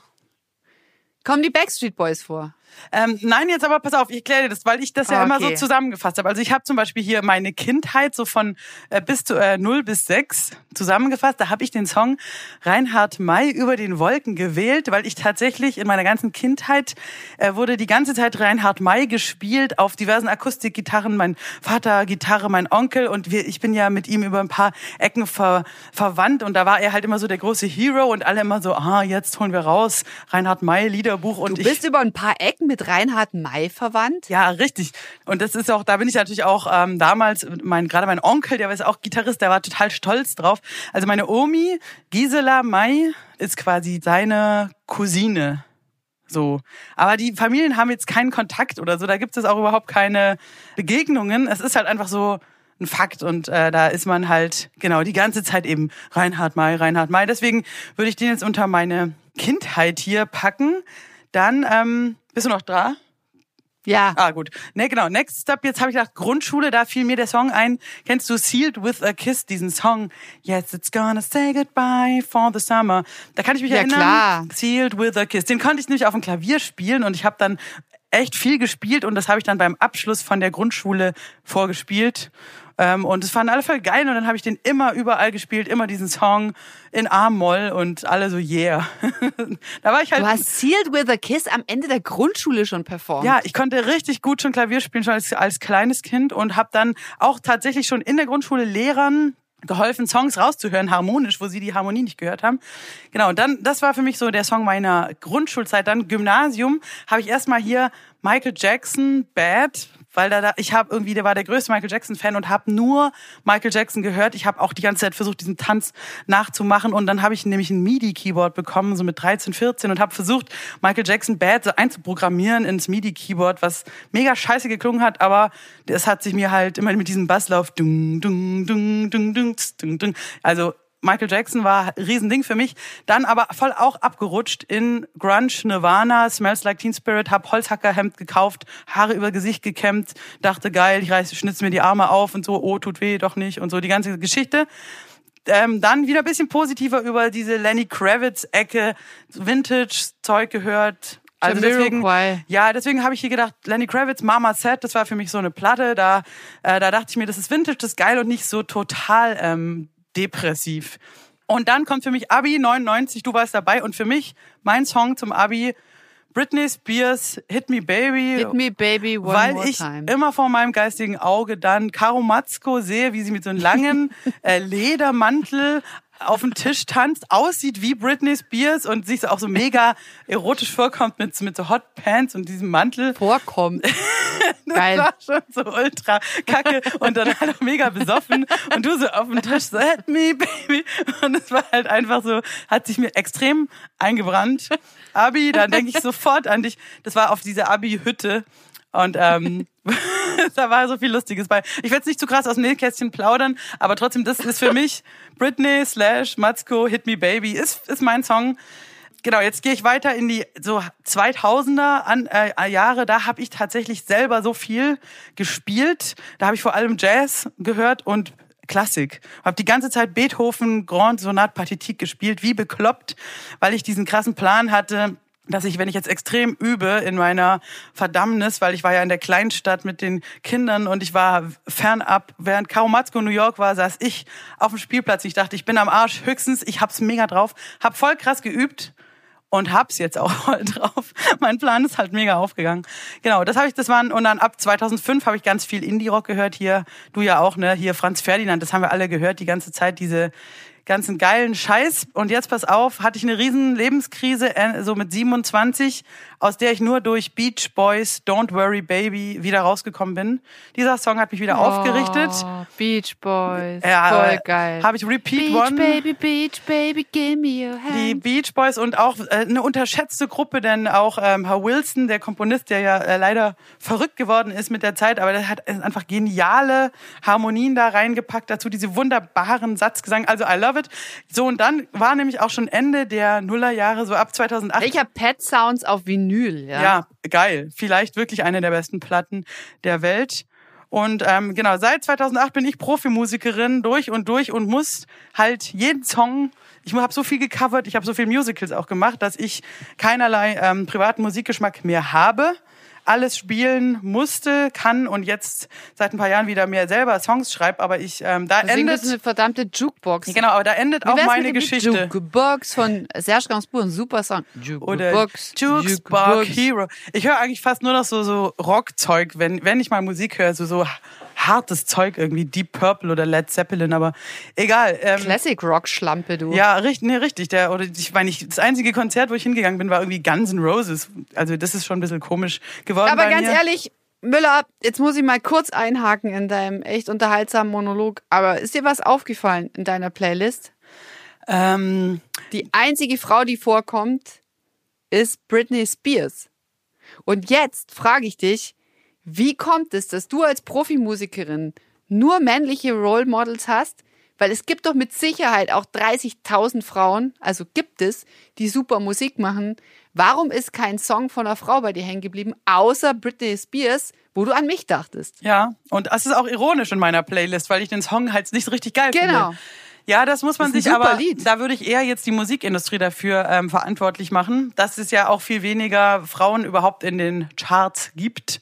Kommen die Backstreet Boys vor? Ähm, nein, jetzt aber pass auf, ich erkläre dir das, weil ich das ja okay. immer so zusammengefasst habe. Also ich habe zum Beispiel hier meine Kindheit so von äh, bis zu äh, 0 bis 6 zusammengefasst. Da habe ich den Song Reinhard May über den Wolken gewählt, weil ich tatsächlich in meiner ganzen Kindheit äh, wurde die ganze Zeit Reinhard May gespielt auf diversen Akustikgitarren. Mein Vater Gitarre, mein Onkel und wir, ich bin ja mit ihm über ein paar Ecken ver, verwandt und da war er halt immer so der große Hero und alle immer so, ah, jetzt holen wir raus Reinhard May Liederbuch und du bist ich, über ein paar Ecken mit Reinhard May verwandt? Ja, richtig. Und das ist auch, da bin ich natürlich auch ähm, damals, mein, gerade mein Onkel, der ist auch Gitarrist, der war total stolz drauf. Also meine Omi, Gisela May, ist quasi seine Cousine. So. Aber die Familien haben jetzt keinen Kontakt oder so. Da gibt es auch überhaupt keine Begegnungen. Es ist halt einfach so ein Fakt und äh, da ist man halt genau die ganze Zeit eben Reinhard May, Reinhard May. Deswegen würde ich den jetzt unter meine Kindheit hier packen. Dann ähm, bist du noch da? Ja. Ah, gut. Ne, genau. Next Step. Jetzt habe ich gedacht, Grundschule, da fiel mir der Song ein. Kennst du Sealed with a Kiss, diesen Song? Yes, it's gonna say goodbye for the summer. Da kann ich mich ja, erinnern. Klar. Sealed with a Kiss. Den konnte ich nämlich auf dem Klavier spielen und ich habe dann echt viel gespielt und das habe ich dann beim Abschluss von der Grundschule vorgespielt. Ähm, und es fanden alle voll geil und dann habe ich den immer überall gespielt, immer diesen Song in A-Moll und alle so yeah. da war ich halt. Du hast Sealed with a Kiss am Ende der Grundschule schon performt. Ja, ich konnte richtig gut schon Klavier spielen, schon als, als kleines Kind und habe dann auch tatsächlich schon in der Grundschule Lehrern geholfen, Songs rauszuhören, harmonisch, wo sie die Harmonie nicht gehört haben. Genau, und dann, das war für mich so der Song meiner Grundschulzeit. Dann Gymnasium habe ich erstmal hier Michael Jackson, Bad, weil da, da ich habe irgendwie, der war der größte Michael Jackson Fan und habe nur Michael Jackson gehört. Ich habe auch die ganze Zeit versucht, diesen Tanz nachzumachen und dann habe ich nämlich ein MIDI Keyboard bekommen, so mit 13, 14 und habe versucht, Michael Jackson Bad so einzuprogrammieren ins MIDI Keyboard, was mega scheiße geklungen hat, aber es hat sich mir halt immer mit diesem Basslauf dung dung dung dung dung dung. Also Michael Jackson war ein Riesending für mich. Dann aber voll auch abgerutscht in Grunge, Nirvana, Smells Like Teen Spirit, hab Holzhackerhemd gekauft, Haare über Gesicht gekämmt, dachte geil, ich reiß, schnitze mir die Arme auf und so, oh, tut weh, doch nicht und so, die ganze Geschichte. Ähm, dann wieder ein bisschen positiver über diese Lenny Kravitz-Ecke, Vintage-Zeug gehört, also deswegen, ja, deswegen habe ich hier gedacht, Lenny Kravitz, Mama Set, das war für mich so eine Platte. Da, äh, da dachte ich mir, das ist Vintage, das ist geil und nicht so total ähm, depressiv. Und dann kommt für mich Abi 99, du warst dabei und für mich mein Song zum Abi Britney Spears Hit Me Baby. Hit me baby one weil more ich time. immer vor meinem geistigen Auge dann Caro Matzko sehe, wie sie mit so einem langen äh, Ledermantel auf dem Tisch tanzt, aussieht wie Britney Spears und sich so auch so mega erotisch vorkommt mit, mit so Hot Pants und diesem Mantel. vorkommt. Das Geil. war schon so ultra kacke und dann halt auch mega besoffen und du so auf dem Tisch so, hit me, baby. Und es war halt einfach so, hat sich mir extrem eingebrannt. Abi, dann denke ich sofort an dich. Das war auf dieser Abi-Hütte und ähm, da war so viel Lustiges bei. Ich will jetzt nicht zu krass aus dem Nähkästchen plaudern, aber trotzdem, das ist für mich Britney slash Matzko Hit Me Baby ist, ist mein Song. Genau, jetzt gehe ich weiter in die so 2000er an, äh, Jahre. Da habe ich tatsächlich selber so viel gespielt. Da habe ich vor allem Jazz gehört und Klassik. Habe die ganze Zeit Beethoven, Grand Sonat Partitik gespielt, wie bekloppt, weil ich diesen krassen Plan hatte, dass ich, wenn ich jetzt extrem übe in meiner Verdammnis, weil ich war ja in der Kleinstadt mit den Kindern und ich war fernab, während in New York war, saß ich auf dem Spielplatz. Ich dachte, ich bin am Arsch höchstens, ich hab's mega drauf, hab voll krass geübt und hab's jetzt auch voll drauf. Mein Plan ist halt mega aufgegangen. Genau, das habe ich, das waren und dann ab 2005 habe ich ganz viel Indie Rock gehört hier, du ja auch, ne, hier Franz Ferdinand, das haben wir alle gehört die ganze Zeit diese ganzen geilen Scheiß. Und jetzt pass auf, hatte ich eine riesen Lebenskrise, äh, so mit 27, aus der ich nur durch Beach Boys Don't Worry Baby wieder rausgekommen bin. Dieser Song hat mich wieder aufgerichtet. Oh, Beach Boys. Ja, Voll geil. Habe ich Repeat Beach One. Baby, Beach Baby, give me your hand. Die Beach Boys und auch äh, eine unterschätzte Gruppe, denn auch ähm, Herr Wilson, der Komponist, der ja äh, leider verrückt geworden ist mit der Zeit, aber der hat einfach geniale Harmonien da reingepackt, dazu diese wunderbaren Satzgesang, also I love it. So, und dann war nämlich auch schon Ende der Nullerjahre, so ab 2008. ich habe Pet Sounds auf Vinyl, ja. Ja, geil. Vielleicht wirklich eine der besten Platten der Welt. Und ähm, genau, seit 2008 bin ich Profimusikerin durch und durch und muss halt jeden Song, ich habe so viel gecovert, ich habe so viel Musicals auch gemacht, dass ich keinerlei ähm, privaten Musikgeschmack mehr habe. Alles spielen musste, kann und jetzt seit ein paar Jahren wieder mehr selber Songs schreibe, aber ich ähm, da Deswegen endet eine verdammte Jukebox. genau, aber da endet auch meine Geschichte. Jukebox von Serge Gainsbourg, ein super Song. Oder Jukebox. Jukebox Hero. Ich höre eigentlich fast nur noch so, so Rockzeug, wenn, wenn ich mal Musik höre, so, so hartes Zeug irgendwie, Deep Purple oder Led Zeppelin, aber egal. Ähm, Classic Rock Schlampe, du. ja, richtig, nee, richtig. Der, oder ich meine, ich, das einzige Konzert, wo ich hingegangen bin, war irgendwie Guns N' Roses. Also das ist schon ein bisschen komisch geworden. Aber ganz mir. ehrlich, Müller, jetzt muss ich mal kurz einhaken in deinem echt unterhaltsamen Monolog. Aber ist dir was aufgefallen in deiner Playlist? Ähm, Die einzige Frau, die vorkommt, ist Britney Spears. Und jetzt frage ich dich, wie kommt es, dass du als Profimusikerin nur männliche Role Models hast? Weil es gibt doch mit Sicherheit auch 30.000 Frauen, also gibt es, die super Musik machen. Warum ist kein Song von einer Frau bei dir hängen geblieben, außer Britney Spears, wo du an mich dachtest? ja, und das ist auch ironisch in meiner Playlist, weil ich den Song halt nicht so richtig geil Genau. finde. Ja, das muss man Das sich aber, Lied. da würde ich eher jetzt die Musikindustrie dafür ähm, verantwortlich machen, dass es ja auch viel weniger Frauen überhaupt in den Charts gibt.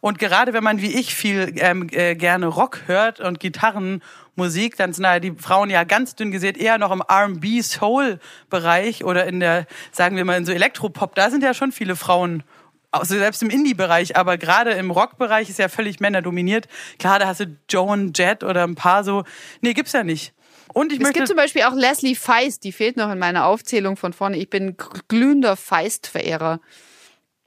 Und gerade wenn man wie ich viel ähm, äh, gerne Rock hört und Gitarrenmusik, dann sind da die Frauen ja ganz dünn gesät eher noch im R&B Soul Bereich oder in der, sagen wir mal, in so Elektropop. Da sind ja schon viele Frauen also selbst im Indie-Bereich, aber gerade im Rock-Bereich ist ja völlig männerdominiert. Klar, da hast du Joan Jett oder ein paar so. Nee, gibt's ja nicht. Und ich Es möchte gibt zum Beispiel auch Leslie Feist, die fehlt noch in meiner Aufzählung von vorne. Ich bin glühender Feist-Verehrer.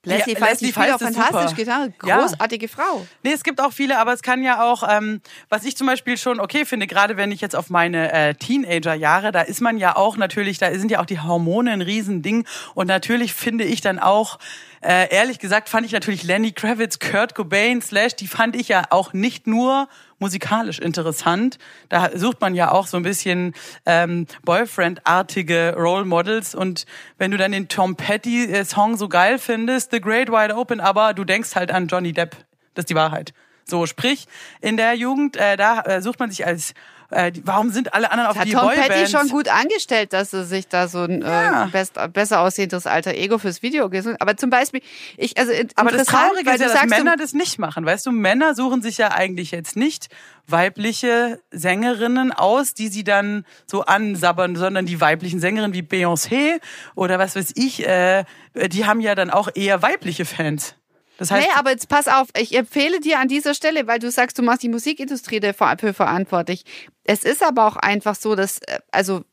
Leslie Ja, Feist, Leslie auch Feist ist fantastisch super. Gitarre. Ja. Großartige Frau. Nee, es gibt auch viele, aber es kann ja auch, ähm, was ich zum Beispiel schon okay finde, gerade wenn ich jetzt auf meine äh, Teenager-Jahre, da ist man ja auch natürlich, da sind ja auch die Hormone ein Riesending und natürlich finde ich dann auch Äh, ehrlich gesagt fand ich natürlich Lenny Kravitz, Kurt Cobain, Slash, die fand ich ja auch nicht nur musikalisch interessant. Da sucht man ja auch so ein bisschen ähm, Boyfriend-artige Role Models. Und wenn du dann den Tom Petty-Song so geil findest, The Great Wide Open, aber du denkst halt an Johnny Depp. Das ist die Wahrheit. So, sprich, in der Jugend, äh, da äh, sucht man sich als äh, warum sind alle anderen auf Hat die Tom Boybands? Petty schon gut angestellt, dass er sich da so ein Ja. äh, best, besser aussehendes alter Ego fürs Video gesucht. Aber zum Beispiel, ich also Aber das Traurige ist ja, dass Männer das nicht machen. Weißt du, Männer suchen sich ja eigentlich jetzt nicht weibliche Sängerinnen aus, die sie dann so ansabbern, sondern die weiblichen Sängerinnen wie Beyoncé oder was weiß ich, äh, die haben ja dann auch eher weibliche Fans. Das heißt, nee, aber jetzt pass auf, ich empfehle dir an dieser Stelle, weil du sagst, du machst die Musikindustrie dafür verantwortlich. Es ist aber auch einfach so, dass, äh, also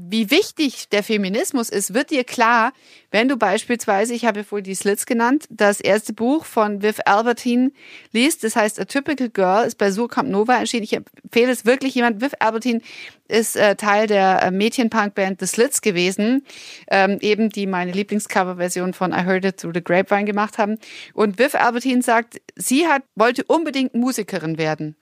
wie wichtig der Feminismus ist, wird dir klar, wenn du beispielsweise, ich habe vorhin die Slits genannt, das erste Buch von Viv Albertine liest, das heißt A Typical Girl, ist bei Surkamp Nova erschienen. Ich empfehle es wirklich jemand. Viv Albertine ist äh, Teil der äh, Mädchenpunkband The Slits gewesen, ähm, eben die meine Lieblingscoverversion von I Heard It Through the Grapevine gemacht haben. Und Viv Albertine sagt, sie hat, wollte unbedingt Musikerin werden.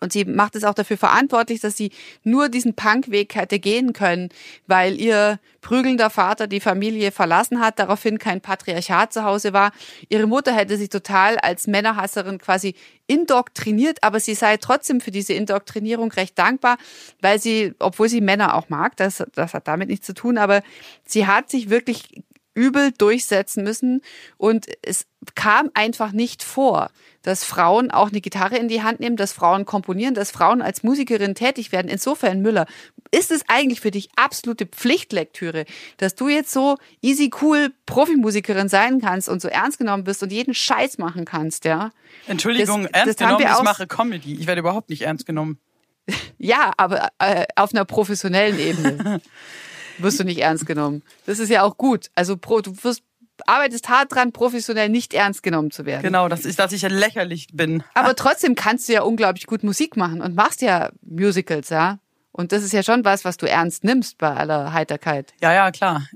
Und sie macht es auch dafür verantwortlich, dass sie nur diesen Punkweg hätte gehen können, weil ihr prügelnder Vater die Familie verlassen hat, daraufhin kein Patriarchat zu Hause war. Ihre Mutter hätte sich total als Männerhasserin quasi indoktriniert, aber sie sei trotzdem für diese Indoktrinierung recht dankbar, weil sie, obwohl sie Männer auch mag, das, das hat damit nichts zu tun, aber sie hat sich wirklich übel durchsetzen müssen und es kam einfach nicht vor, dass Frauen auch eine Gitarre in die Hand nehmen, dass Frauen komponieren, dass Frauen als Musikerin tätig werden. Insofern, Müller, ist es eigentlich für dich absolute Pflichtlektüre, dass du jetzt so easy cool Profimusikerin sein kannst und so ernst genommen bist und jeden Scheiß machen kannst, ja? Entschuldigung, das- ernst das genommen, ich mache Comedy. Ich werde überhaupt nicht ernst genommen. Ja, aber äh, auf einer professionellen Ebene wirst du nicht ernst genommen. Das ist ja auch gut. Also pro, du wirst, arbeitest hart dran, professionell nicht ernst genommen zu werden. Genau, das ist, dass ich ja lächerlich bin. Aber trotzdem kannst du ja unglaublich gut Musik machen und machst ja Musicals, ja. Und das ist ja schon was, was du ernst nimmst bei aller Heiterkeit. Ja, ja, klar.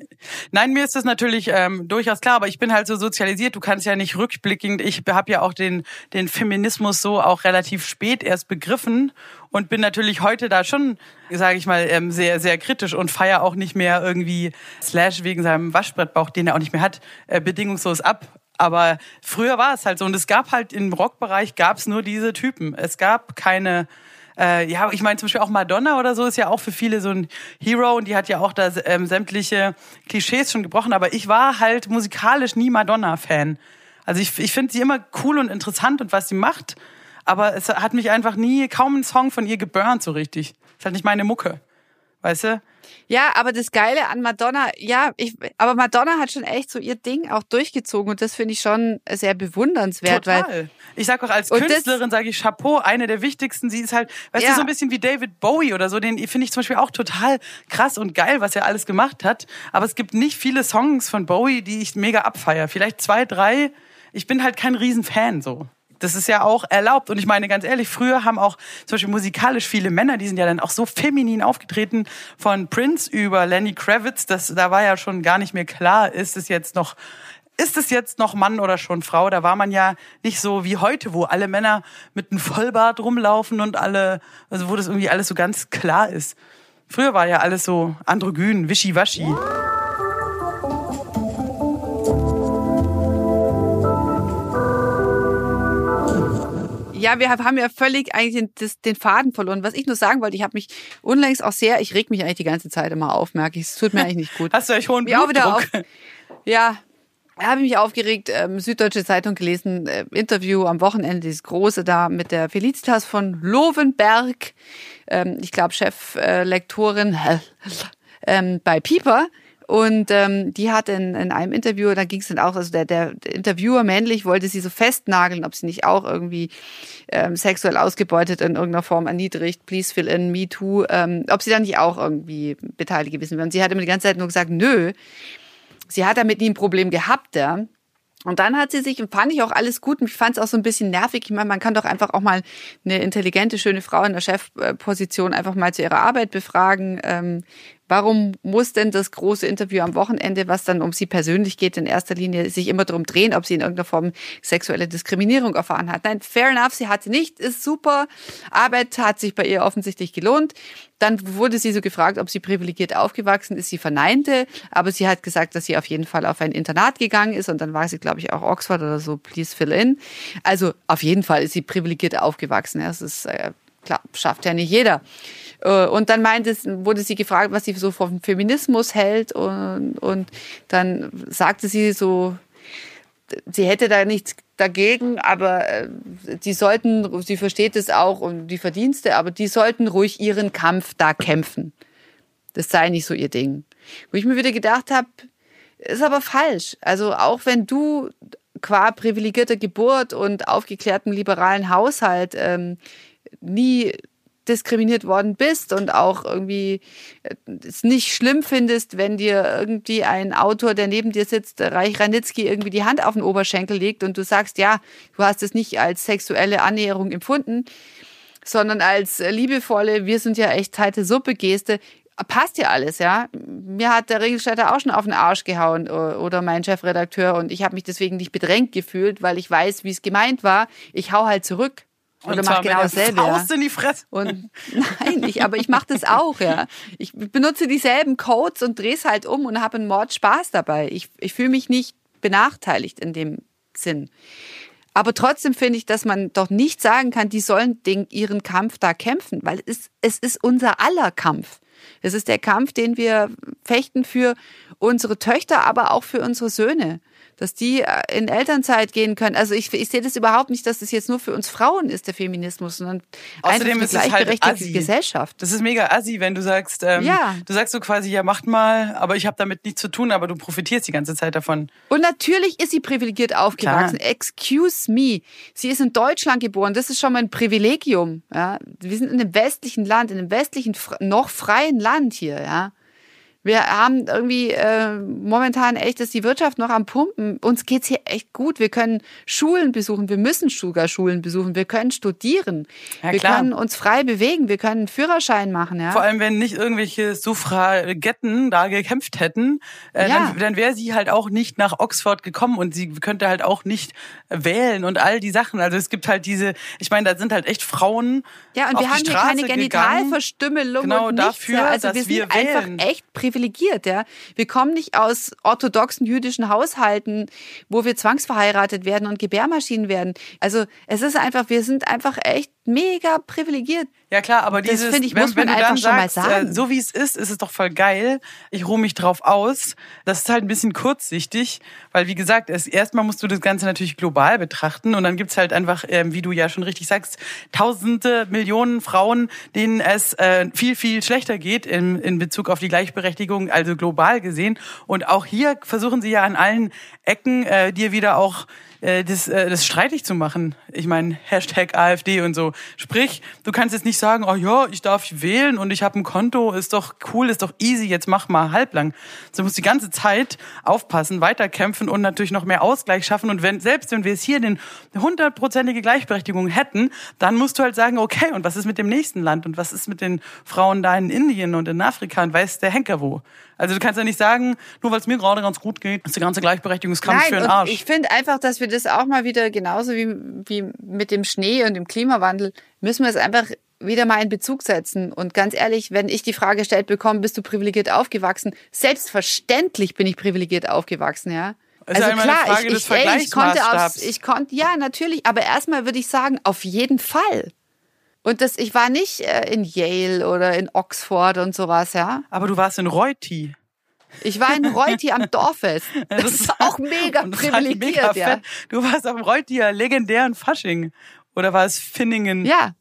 Nein, mir ist das natürlich ähm, durchaus klar, aber ich bin halt so sozialisiert, du kannst ja nicht rückblickend, ich habe ja auch den, den Feminismus so auch relativ spät erst begriffen und bin natürlich heute da schon, sage ich mal, ähm, sehr, sehr kritisch und feier auch nicht mehr irgendwie Slash wegen seinem Waschbrettbauch, den er auch nicht mehr hat, äh, bedingungslos ab. Aber früher war es halt so und es gab halt im Rockbereich gab es nur diese Typen. Es gab keine äh, ja, ich meine zum Beispiel auch Madonna oder so ist ja auch für viele so ein Hero und die hat ja auch da ähm, sämtliche Klischees schon gebrochen, aber ich war halt musikalisch nie Madonna-Fan. Also ich, ich finde sie immer cool und interessant und was sie macht, aber es hat mich einfach nie, kaum ein Song von ihr geburnt so richtig. Ist halt nicht meine Mucke. Weißt du? Ja, aber das Geile an Madonna, ja, ich, aber Madonna hat schon echt so ihr Ding auch durchgezogen und das finde ich schon sehr bewundernswert, weil Total. Ich sag auch als Künstlerin sage ich Chapeau, eine der wichtigsten. Sie ist halt, weißt Ja. du, so ein bisschen wie David Bowie oder so. Den finde ich zum Beispiel auch total krass und geil, was er alles gemacht hat. Aber es gibt nicht viele Songs von Bowie, die ich mega abfeier. Vielleicht zwei, drei. Ich bin halt kein Riesenfan so. Das ist ja auch erlaubt. Und ich meine, ganz ehrlich, früher haben auch zum Beispiel musikalisch viele Männer, die sind ja dann auch so feminin aufgetreten, von Prince über Lenny Kravitz. Das, da war ja schon gar nicht mehr klar, ist es jetzt noch ist es jetzt noch Mann oder schon Frau? Da war man ja nicht so wie heute, wo alle Männer mit einem Vollbart rumlaufen und alle, also wo das irgendwie alles so ganz klar ist. Früher war ja alles so androgyn, wischiwaschi. Ja, wir haben ja völlig eigentlich den, den Faden verloren. Was ich nur sagen wollte, ich habe mich unlängst auch sehr, ich reg mich eigentlich die ganze Zeit immer auf, merke ich. Es tut mir eigentlich nicht gut. Hast du euch hohen Blutdruck? auf, ja, da habe ich mich aufgeregt, ähm, Süddeutsche Zeitung gelesen, äh, Interview am Wochenende, dieses große da mit der Felicitas von Lovenberg, ähm, ich glaube Cheflektorin äh, ähm, bei Pieper. Und ähm, die hat in, in einem Interview, da ging es dann auch, also der, der Interviewer männlich wollte sie so festnageln, ob sie nicht auch irgendwie ähm, sexuell ausgebeutet in irgendeiner Form erniedrigt, please fill in, me too, ähm, ob sie dann nicht auch irgendwie beteiligt gewesen wäre. Und sie hat immer die ganze Zeit nur gesagt, nö, sie hat damit nie ein Problem gehabt, ja. Und dann hat sie sich, und fand ich auch alles gut, und ich fand es auch so ein bisschen nervig. Ich meine, man kann doch einfach auch mal eine intelligente, schöne Frau in der Chefposition einfach mal zu ihrer Arbeit befragen, ähm, Warum muss denn das große Interview am Wochenende, was dann um sie persönlich geht, in erster Linie sich immer darum drehen, ob sie in irgendeiner Form sexuelle Diskriminierung erfahren hat? Nein, fair enough, sie hat sie nicht, ist super. Arbeit hat sich bei ihr offensichtlich gelohnt. Dann wurde sie so gefragt, ob sie privilegiert aufgewachsen ist. Sie verneinte, aber sie hat gesagt, dass sie auf jeden Fall auf ein Internat gegangen ist und dann war sie, glaube ich, auch Oxford oder so, please fill in. Also auf jeden Fall ist sie privilegiert aufgewachsen. Das ist äh, klar, schafft ja nicht jeder. Äh, und dann meinte, wurde sie gefragt, was sie so vom Feminismus hält. Und, und dann sagte sie so, sie hätte da nichts dagegen, aber äh, die sollten, sie versteht es auch und die Verdienste, aber die sollten ruhig ihren Kampf da kämpfen. Das sei nicht so ihr Ding. Wo ich mir wieder gedacht habe, ist aber falsch. Also auch wenn du qua privilegierter Geburt und aufgeklärtem liberalen Haushalt ähm, nie diskriminiert worden bist und auch irgendwie äh, es nicht schlimm findest, wenn dir irgendwie ein Autor, der neben dir sitzt, Reich Ranitzky, irgendwie die Hand auf den Oberschenkel legt und du sagst, ja, du hast es nicht als sexuelle Annäherung empfunden, sondern als liebevolle, wir sind ja echt heite Suppe Geste, passt ja alles, ja. Mir hat der Regelstädter auch schon auf den Arsch gehauen oder mein Chefredakteur und ich habe mich deswegen nicht bedrängt gefühlt, weil ich weiß, wie es gemeint war. Ich hau halt zurück. Oder mach genau dasselbe. Faust in die Fresse. Und nein, ich, aber ich mache das auch, ja. Ich benutze dieselben Codes und drehe es halt um und habe einen Mord Spaß dabei. Ich, ich fühle mich nicht benachteiligt in dem Sinn. Aber trotzdem finde ich, dass man doch nicht sagen kann, die sollen den, ihren Kampf da kämpfen, weil es, es ist unser aller Kampf. Es ist der Kampf, den wir fechten für unsere Töchter, aber auch für unsere Söhne dass die äh, in Elternzeit gehen können. Also ich, ich sehe das überhaupt nicht, dass das jetzt nur für uns Frauen ist, der Feminismus, sondern Außerdem einfach eine halt halt Gesellschaft. Das ist mega assi, wenn du sagst, ähm, ja. du sagst so quasi, ja, macht mal, aber ich habe damit nichts zu tun, aber du profitierst die ganze Zeit davon. Und natürlich ist sie privilegiert aufgewachsen. Klar. Excuse me. Sie ist in Deutschland geboren. Das ist schon mal ein Privilegium. Ja? Wir sind in einem westlichen Land, in einem westlichen, noch freien Land hier. Ja? Wir haben irgendwie äh, momentan echt ist die Wirtschaft noch am Pumpen. Uns geht's hier echt gut. Wir können Schulen besuchen. Wir müssen sogar Schulen besuchen. Wir können studieren. Ja, wir können uns frei bewegen. Wir können einen Führerschein machen. Ja? Vor allem, wenn nicht irgendwelche Suffragetten da gekämpft hätten, äh, ja. dann, dann wäre sie halt auch nicht nach Oxford gekommen und sie könnte halt auch nicht wählen und all die Sachen. Also es gibt halt diese, ich meine, da sind halt echt Frauen. Ja, und wir haben hier keine Genitalverstümmelung genau und nichts. dafür, also dass wir sind wir einfach echt privilegiert, ja. Wir kommen nicht aus orthodoxen jüdischen Haushalten, wo wir zwangsverheiratet werden und Gebärmaschinen werden. Also es ist einfach, wir sind einfach echt mega privilegiert. Ja klar, aber dieses, das finde ich, muss man einfach schon mal sagen. Äh, so wie es ist, ist es doch voll geil. Ich ruhe mich drauf aus. Das ist halt ein bisschen kurzsichtig, weil wie gesagt, erst, erstmal musst du das Ganze natürlich global betrachten und dann gibt's halt einfach, äh, wie du ja schon richtig sagst, tausende Millionen Frauen, denen es äh, viel, viel schlechter geht in, in Bezug auf die Gleichberechtigung, also global gesehen. Und auch hier versuchen sie ja an allen Ecken äh, dir wieder auch äh, das, äh, das streitig zu machen. Ich meine, Hashtag AfD und so. Sprich, du kannst jetzt nicht sagen, oh ja, ich darf wählen und ich habe ein Konto, ist doch cool, ist doch easy, jetzt mach mal halblang. Du musst die ganze Zeit aufpassen, weiterkämpfen und natürlich noch mehr Ausgleich schaffen. Und wenn, selbst wenn wir es hier den hundertprozentige Gleichberechtigung hätten, dann musst du halt sagen, okay, und was ist mit dem nächsten Land und was ist mit den Frauen da in Indien und in Afrika und weiß der Henker wo? Also du kannst ja nicht sagen, nur weil es mir gerade ganz gut geht, ist der ganze Gleichberechtigungskampf Nein, für den Arsch. Ich finde einfach, dass wir das auch mal wieder genauso wie, wie mit dem Schnee und dem Klimawandel, müssen wir es einfach wieder mal in Bezug setzen. Und ganz ehrlich, wenn ich die Frage gestellt bekomme, bist du privilegiert aufgewachsen? Selbstverständlich bin ich privilegiert aufgewachsen, ja. Also, also klar, ich, ich, ey, ich konnte aufs, ich konnte, ja, natürlich, aber erstmal würde ich sagen, auf jeden Fall. Und das, ich war nicht äh, in Yale oder in Oxford und sowas, ja. Aber du warst in Reuti. Ich war in Reuti am Dorffest. Das, das ist auch mega privilegiert, mega ja. Du warst am Reutier legendären Fasching. Oder war es Finningen? Ja.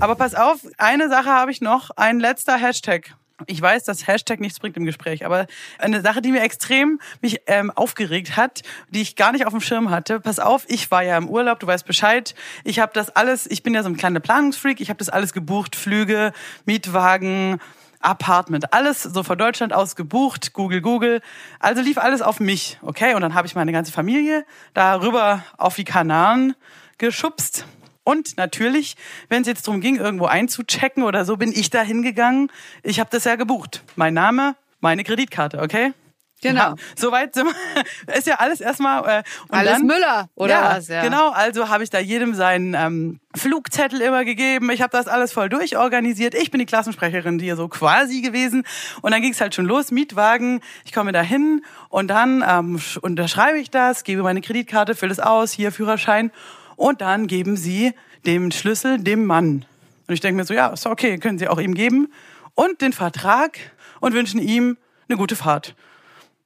Aber pass auf, eine Sache habe ich noch, ein letzter Hashtag. Ich weiß, dass Hashtag nichts bringt im Gespräch, aber eine Sache, die mir extrem mich ähm, aufgeregt hat, die ich gar nicht auf dem Schirm hatte. Pass auf, ich war ja im Urlaub, du weißt Bescheid. Ich habe das alles, ich bin ja so ein kleiner Planungsfreak, ich habe das alles gebucht, Flüge, Mietwagen, Apartment, alles so von Deutschland aus gebucht, Google, Google. Also lief alles auf mich, okay? Und dann habe ich meine ganze Familie darüber auf die Kanaren geschubst. Und natürlich, wenn es jetzt darum ging, irgendwo einzuchecken oder so, bin ich da hingegangen. Ich habe das ja gebucht. Mein Name, meine Kreditkarte, okay? Genau. Ja, soweit sind wir, ist ja alles erstmal äh, Alles dann, Müller, oder ja, was? Ja. Genau, also habe ich da jedem seinen ähm, Flugzettel immer gegeben. Ich habe das alles voll durchorganisiert. Ich bin die Klassensprecherin hier so quasi gewesen. Und dann ging es halt schon los, Mietwagen. Ich komme da hin und dann ähm, sch- unterschreibe ich das, gebe meine Kreditkarte, fülle es aus, hier Führerschein. Und dann geben sie den Schlüssel dem Mann. Und ich denke mir so, ja, ist okay, können Sie auch ihm geben. Und den Vertrag und wünschen ihm eine gute Fahrt.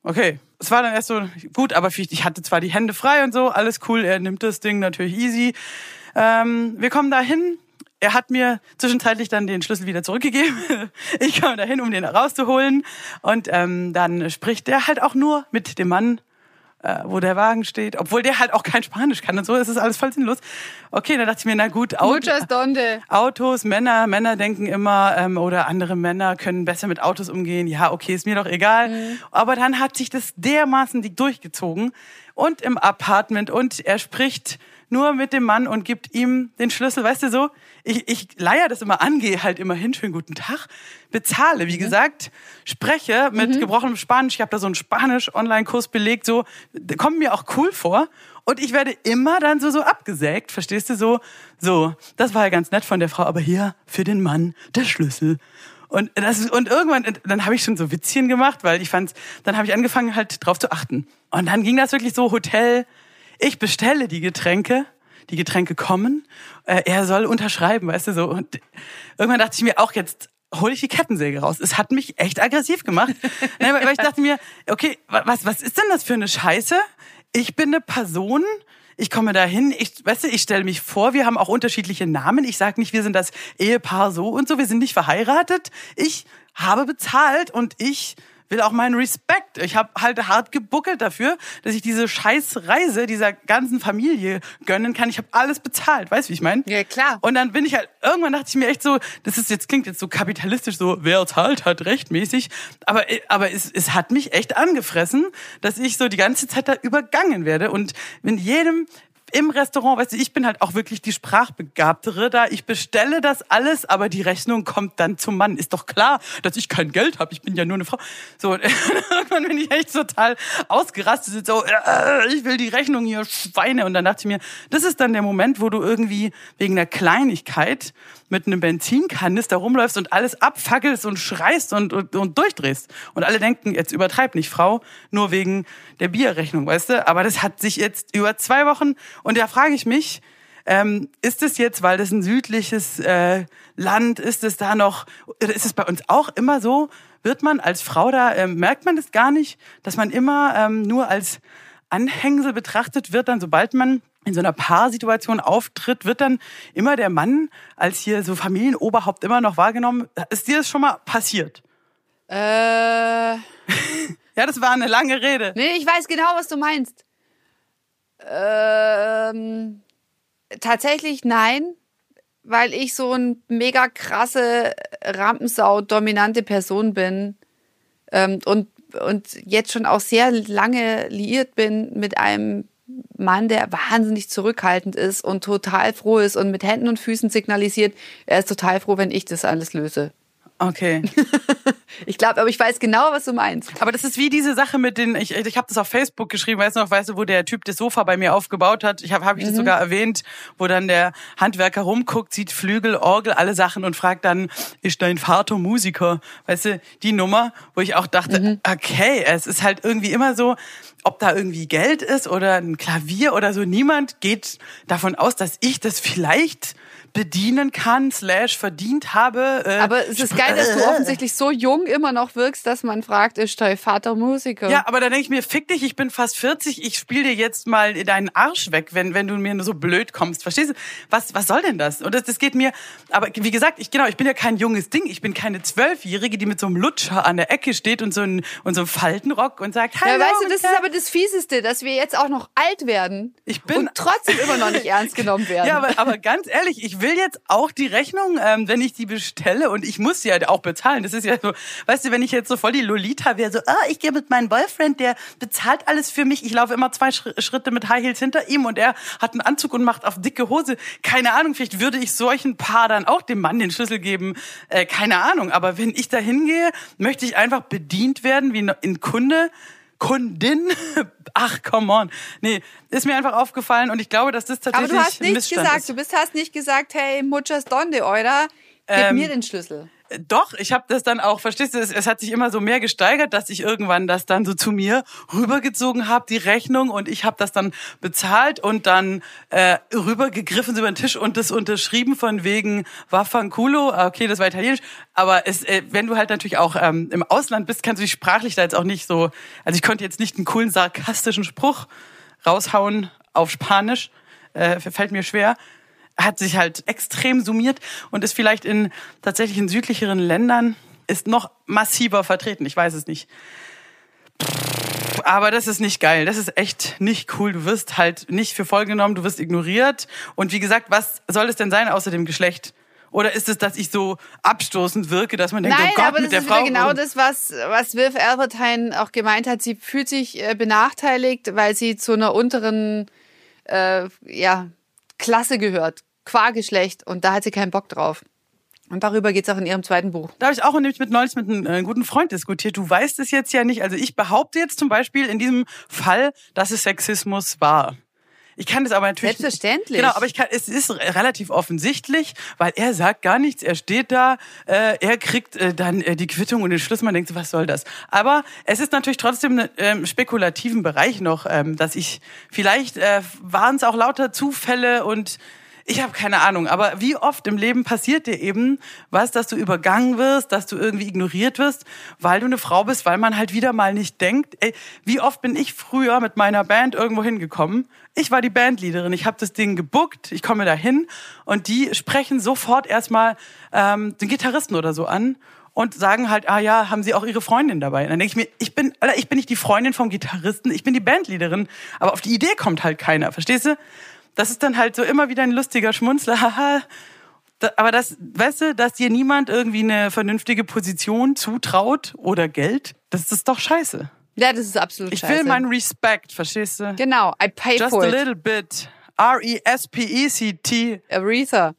Okay, es war dann erst so gut, aber ich hatte zwar die Hände frei und so, alles cool, er nimmt das Ding natürlich easy. Ähm, wir kommen dahin. Er hat mir zwischenzeitlich dann den Schlüssel wieder zurückgegeben. Ich komme dahin, um den rauszuholen. Und ähm, dann spricht er halt auch nur mit dem Mann, äh, wo der Wagen steht. Obwohl der halt auch kein Spanisch kann und so, ist es alles voll sinnlos. Okay, dann dachte ich mir, na gut, Auto. Autos, Männer, Männer denken immer, ähm, oder andere Männer können besser mit Autos umgehen. Ja, okay, ist mir doch egal. Aber dann hat sich das dermaßen durchgezogen und im Apartment und er spricht nur mit dem Mann und gibt ihm den Schlüssel. Weißt du so, ich, ich leier das immer an, gehe halt immer hin, schönen guten Tag, bezahle, wie gesagt, spreche mit gebrochenem Spanisch. Ich habe da so einen Spanisch-Online-Kurs belegt, so kommt mir auch cool vor. Und ich werde immer dann so, so abgesägt, verstehst du, so, so, das war ja ganz nett von der Frau, aber hier für den Mann der Schlüssel. Und das und irgendwann, dann habe ich schon so Witzchen gemacht, weil ich fand, dann habe ich angefangen halt drauf zu achten. Und dann ging das wirklich so Hotel, ich bestelle die Getränke, die Getränke kommen, äh, er soll unterschreiben, weißt du so. Und irgendwann dachte ich mir auch jetzt hole ich die Kettensäge raus. Es hat mich echt aggressiv gemacht, Nein, weil ich dachte mir, okay, wa- was was ist denn das für eine Scheiße? Ich bin eine Person, ich komme dahin, ich, weißt du, ich stelle mich vor, wir haben auch unterschiedliche Namen. Ich sage nicht, wir sind das Ehepaar so und so, wir sind nicht verheiratet. Ich habe bezahlt und ich will auch meinen Respekt. Ich habe halt hart gebuckelt dafür, dass ich diese scheiß Reise dieser ganzen Familie gönnen kann. Ich habe alles bezahlt, weißt du, wie ich meine? Ja, klar. Und dann bin ich halt, irgendwann dachte ich mir echt so, das ist jetzt, klingt jetzt so kapitalistisch, so, wer zahlt, hat rechtmäßig. Aber, aber es, es hat mich echt angefressen, dass ich so die ganze Zeit da übergangen werde. Und in jedem, im Restaurant, weißt du, ich bin halt auch wirklich die Sprachbegabtere da. Ich bestelle das alles, aber die Rechnung kommt dann zum Mann. Ist doch klar, dass ich kein Geld habe. Ich bin ja nur eine Frau. So, irgendwann bin ich echt total ausgerastet. So, äh, ich will die Rechnung hier, Schweine. Und dann dachte ich mir, das ist dann der Moment, wo du irgendwie wegen einer Kleinigkeit mit einem Benzinkanister rumläufst und alles abfackelst und schreist und, und, und durchdrehst. Und alle denken, jetzt übertreib nicht, Frau, nur wegen der Bierrechnung, weißt du? Aber das hat sich jetzt über zwei Wochen und da frage ich mich, ähm, ist es jetzt, weil das ein südliches äh, Land ist, es da noch, ist es bei uns auch immer so, wird man als Frau da, ähm, merkt man das gar nicht, dass man immer ähm, nur als Anhängsel betrachtet wird, dann sobald man in so einer Paarsituation auftritt, wird dann immer der Mann als hier so Familienoberhaupt immer noch wahrgenommen. Ist dir das schon mal passiert? Äh, Ja, das war eine lange Rede. nee, ich weiß genau, was du meinst. Ähm, tatsächlich nein, weil ich so ein mega krasse Rampensau dominante Person bin ähm, und und jetzt schon auch sehr lange liiert bin mit einem Mann, der wahnsinnig zurückhaltend ist und total froh ist und mit Händen und Füßen signalisiert, er ist total froh, wenn ich das alles löse. Okay. Ich glaube, aber ich weiß genau, was du meinst. Aber das ist wie diese Sache mit den, ich, ich habe das auf Facebook geschrieben, weißt du noch, weißt du, wo der Typ das Sofa bei mir aufgebaut hat. Ich habe hab ich das sogar erwähnt, wo dann der Handwerker rumguckt, sieht Flügel, Orgel, alle Sachen und fragt dann, ist dein Vater Musiker? Weißt du, die Nummer, wo ich auch dachte, okay, es ist halt irgendwie immer so, ob da irgendwie Geld ist oder ein Klavier oder so. Niemand geht davon aus, dass ich das vielleicht bedienen kann, slash verdient habe. Äh, Aber es ist geil, dass du offensichtlich so jung immer noch wirkst, dass man fragt, ist dein Vater Musiker? Ja, aber da denke ich mir, fick dich, ich bin fast 40, ich spiel dir jetzt mal deinen Arsch weg, wenn, wenn du mir nur so blöd kommst. Verstehst du? Was, was soll denn das? Und das, das geht mir, aber wie gesagt, ich, genau, ich bin ja kein junges Ding, ich bin keine Zwölfjährige, die mit so einem Lutscher an der Ecke steht und so, ein, und so einem Faltenrock und sagt, hallo. Ja, weißt du, das ist aber das Fieseste, dass wir jetzt auch noch alt werden Ich bin- und trotzdem immer noch nicht ernst genommen werden. Ja, aber, aber ganz ehrlich, ich will jetzt auch die Rechnung, ähm, wenn ich die bestelle und ich muss sie halt auch bezahlen. Das ist ja so, weißt du, wenn ich jetzt so voll die Lolita wäre, so, ah, ich gehe mit meinem Boyfriend, der bezahlt alles für mich. Ich laufe immer zwei Schritte mit High Heels hinter ihm und er hat einen Anzug und macht auf dicke Hose. Keine Ahnung, vielleicht würde ich solchen Paar dann auch dem Mann den Schlüssel geben. Äh, keine Ahnung. Aber wenn ich da hingehe, möchte ich einfach bedient werden wie ein Kunde Kundin. Ach, come on. Nee, ist mir einfach aufgefallen und ich glaube, dass das tatsächlich Aber du hast nicht gesagt, ist. du bist, hast nicht gesagt, hey, muchas donde, oder? Gib ähm, mir den Schlüssel. Doch, ich habe das dann auch, verstehst du, es, es, hat sich immer so mehr gesteigert, dass ich irgendwann das dann so zu mir rübergezogen habe, die Rechnung, und ich habe das dann bezahlt und dann äh, rübergegriffen über den Tisch und das unterschrieben von wegen Waffanculo. Ah, okay, das war italienisch. Aber es, äh, wenn du halt natürlich auch ähm, im Ausland bist, kannst du dich sprachlich da jetzt auch nicht so, also ich konnte jetzt nicht einen coolen sarkastischen Spruch raushauen auf Spanisch, äh, fällt mir schwer hat sich halt extrem summiert und ist vielleicht in tatsächlich in südlicheren Ländern ist noch massiver vertreten. Ich weiß es nicht. Aber das ist nicht geil. Das ist echt nicht cool. Du wirst halt nicht für voll genommen, du wirst ignoriert. Und wie gesagt, was soll es denn sein außer dem Geschlecht? Oder ist es, dass ich so abstoßend wirke, dass man denkt, Nein, oh Gott, aber mit das der ist Frau. genau das, was, was Wilf Albertine auch gemeint hat. Sie fühlt sich äh, benachteiligt, weil sie zu einer unteren äh, ja, Klasse gehört. Qua-Geschlecht und da hat sie keinen Bock drauf. Und darüber geht's auch in ihrem zweiten Buch. Da habe ich auch nämlich mit neulich mit einem äh, guten Freund diskutiert. Du weißt es jetzt ja nicht. Also ich behaupte jetzt zum Beispiel in diesem Fall, dass es Sexismus war. Ich kann das aber natürlich. Selbstverständlich. Genau, aber ich kann, es ist relativ offensichtlich, weil er sagt gar nichts, er steht da, äh, er kriegt äh, dann äh, die Quittung und den Schlüssel, man denkt was soll das? Aber es ist natürlich trotzdem im ähm, spekulativen Bereich noch, ähm, dass ich, vielleicht äh, waren es auch lauter Zufälle und ich habe keine Ahnung, aber wie oft im Leben passiert dir eben was, dass du übergangen wirst, dass du irgendwie ignoriert wirst, weil du eine Frau bist, weil man halt wieder mal nicht denkt. Ey, wie oft bin ich früher mit meiner Band irgendwo hingekommen? Ich war die Bandleaderin, ich habe das Ding gebuckt, ich komme da hin und die sprechen sofort erstmal ähm, den Gitarristen oder so an und sagen halt, ah ja, haben sie auch ihre Freundin dabei. Und dann denke ich mir, ich bin, Alter, ich bin nicht die Freundin vom Gitarristen, ich bin die Bandleaderin, aber auf die Idee kommt halt keiner, verstehst du? Das ist dann halt so immer wieder ein lustiger Schmunzler. Haha. Aber das, weißt du, dass dir niemand irgendwie eine vernünftige Position zutraut oder Geld, das ist doch scheiße. Ja, das ist absolut ich scheiße. Ich will meinen Respekt, verstehst du? Genau, I pay Just for a it. little bit. R-E-S-P-E-C-T. Aretha.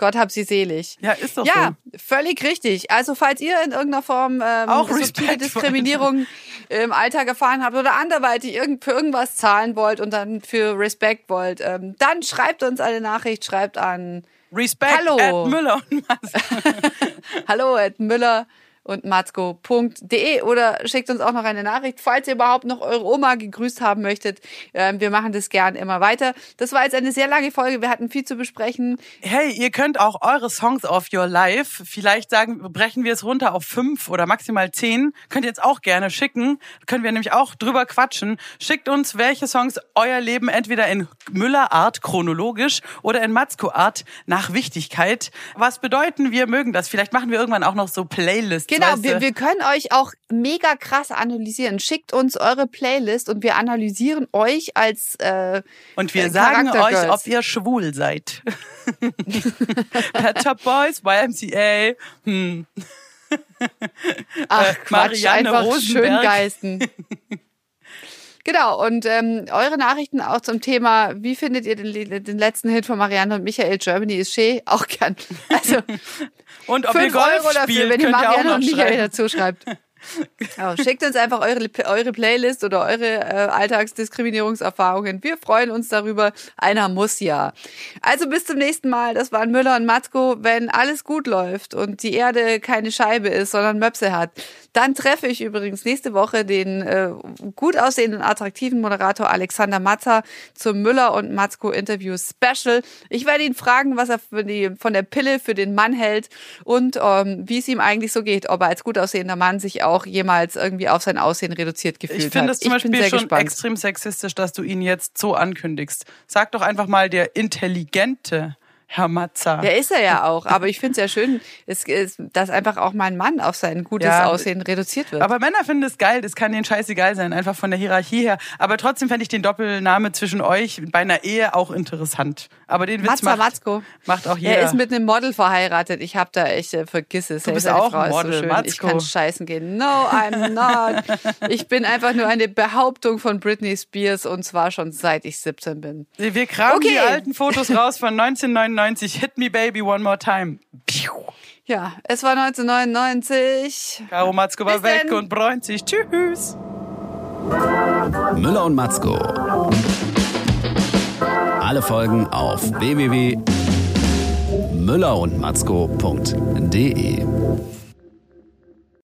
Gott hab sie selig. Ja, ist doch ja, so. völlig richtig. Also falls ihr in irgendeiner Form ähm, Auch subtile Diskriminierung im Alltag erfahren habt oder anderweitig irgend, für irgendwas zahlen wollt und dann für Respekt wollt, ähm, dann schreibt uns eine Nachricht, schreibt an Respekt Hallo. at Müller und hallo at Müller und matzko.de oder schickt uns auch noch eine Nachricht, falls ihr überhaupt noch eure Oma gegrüßt haben möchtet. Ähm, wir machen das gern immer weiter. Das war jetzt eine sehr lange Folge. Wir hatten viel zu besprechen. Hey, ihr könnt auch eure Songs of your life, vielleicht sagen, brechen wir es runter auf fünf oder maximal zehn. Könnt ihr jetzt auch gerne schicken. Können wir nämlich auch drüber quatschen. Schickt uns, welche Songs euer Leben entweder in Müller-Art chronologisch oder in Matzko-Art nach Wichtigkeit. Was bedeuten, wir mögen das. Vielleicht machen wir irgendwann auch noch so Playlists. Genau, weißt du? wir, wir können euch auch mega krass analysieren. Schickt uns eure Playlist und wir analysieren euch als äh, Und wir äh, sagen euch, ob ihr schwul seid. Pet Shop Boys, YMCA, hm. Ach, äh, Quatsch, Marianne einfach Rosenberg. schön geisten. Genau, und ähm, eure Nachrichten auch zum Thema, wie findet ihr den, den letzten Hit von Marianne und Michael, Germany is She? Auch gern. Also Und ob ihr Golf Euro dafür, spielt, wenn ihr ihr Marianne noch und Michael dazu schreibt. Ja, schickt uns einfach eure, eure Playlist oder eure äh, Alltagsdiskriminierungserfahrungen. Wir freuen uns darüber. Einer muss ja. Also bis zum nächsten Mal. Das waren Müller und Matzko. Wenn alles gut läuft und die Erde keine Scheibe ist, sondern Möpse hat, dann treffe ich übrigens nächste Woche den äh, gut aussehenden, attraktiven Moderator Alexander Matzer zum Müller und Matzko Interview Special. Ich werde ihn fragen, was er die, von der Pille für den Mann hält und ähm, wie es ihm eigentlich so geht, ob er als gut aussehender Mann sich auch jemals irgendwie auf sein Aussehen reduziert gefühlt Ich finde hat. es zum ich bin Beispiel schon gespannt. extrem sexistisch, dass du ihn jetzt so ankündigst. Sag doch einfach mal der intelligente Herr Matzer. Ja, ist er ja auch. Aber ich finde es ja schön, es, es, dass einfach auch mein Mann auf sein gutes Ja, Aussehen reduziert wird. Aber Männer finden es geil, das kann denen scheißegal sein, einfach von der Hierarchie her. Aber trotzdem fände ich den Doppelname zwischen euch bei einer Ehe auch interessant. Aber den Witz Matza macht, Matzko. macht auch jeder. Er ist mit einem Model verheiratet. Ich habe da echt, äh, vergiss es. Du bist auch Frau Model, so schön. Ich Matzko. kann scheißen gehen. No, I'm not. ich bin einfach nur eine Behauptung von Britney Spears und zwar schon seit ich 17 bin. Wir kramen Okay. die alten Fotos raus von 1999. Hit me baby one more time. Piu. Ja, es war 1999. Caro Matzko war Bis weg denn. und bräunt sich. Tschüss. Müller und Matzko. Alle Folgen auf www.müllerundmatzko.de.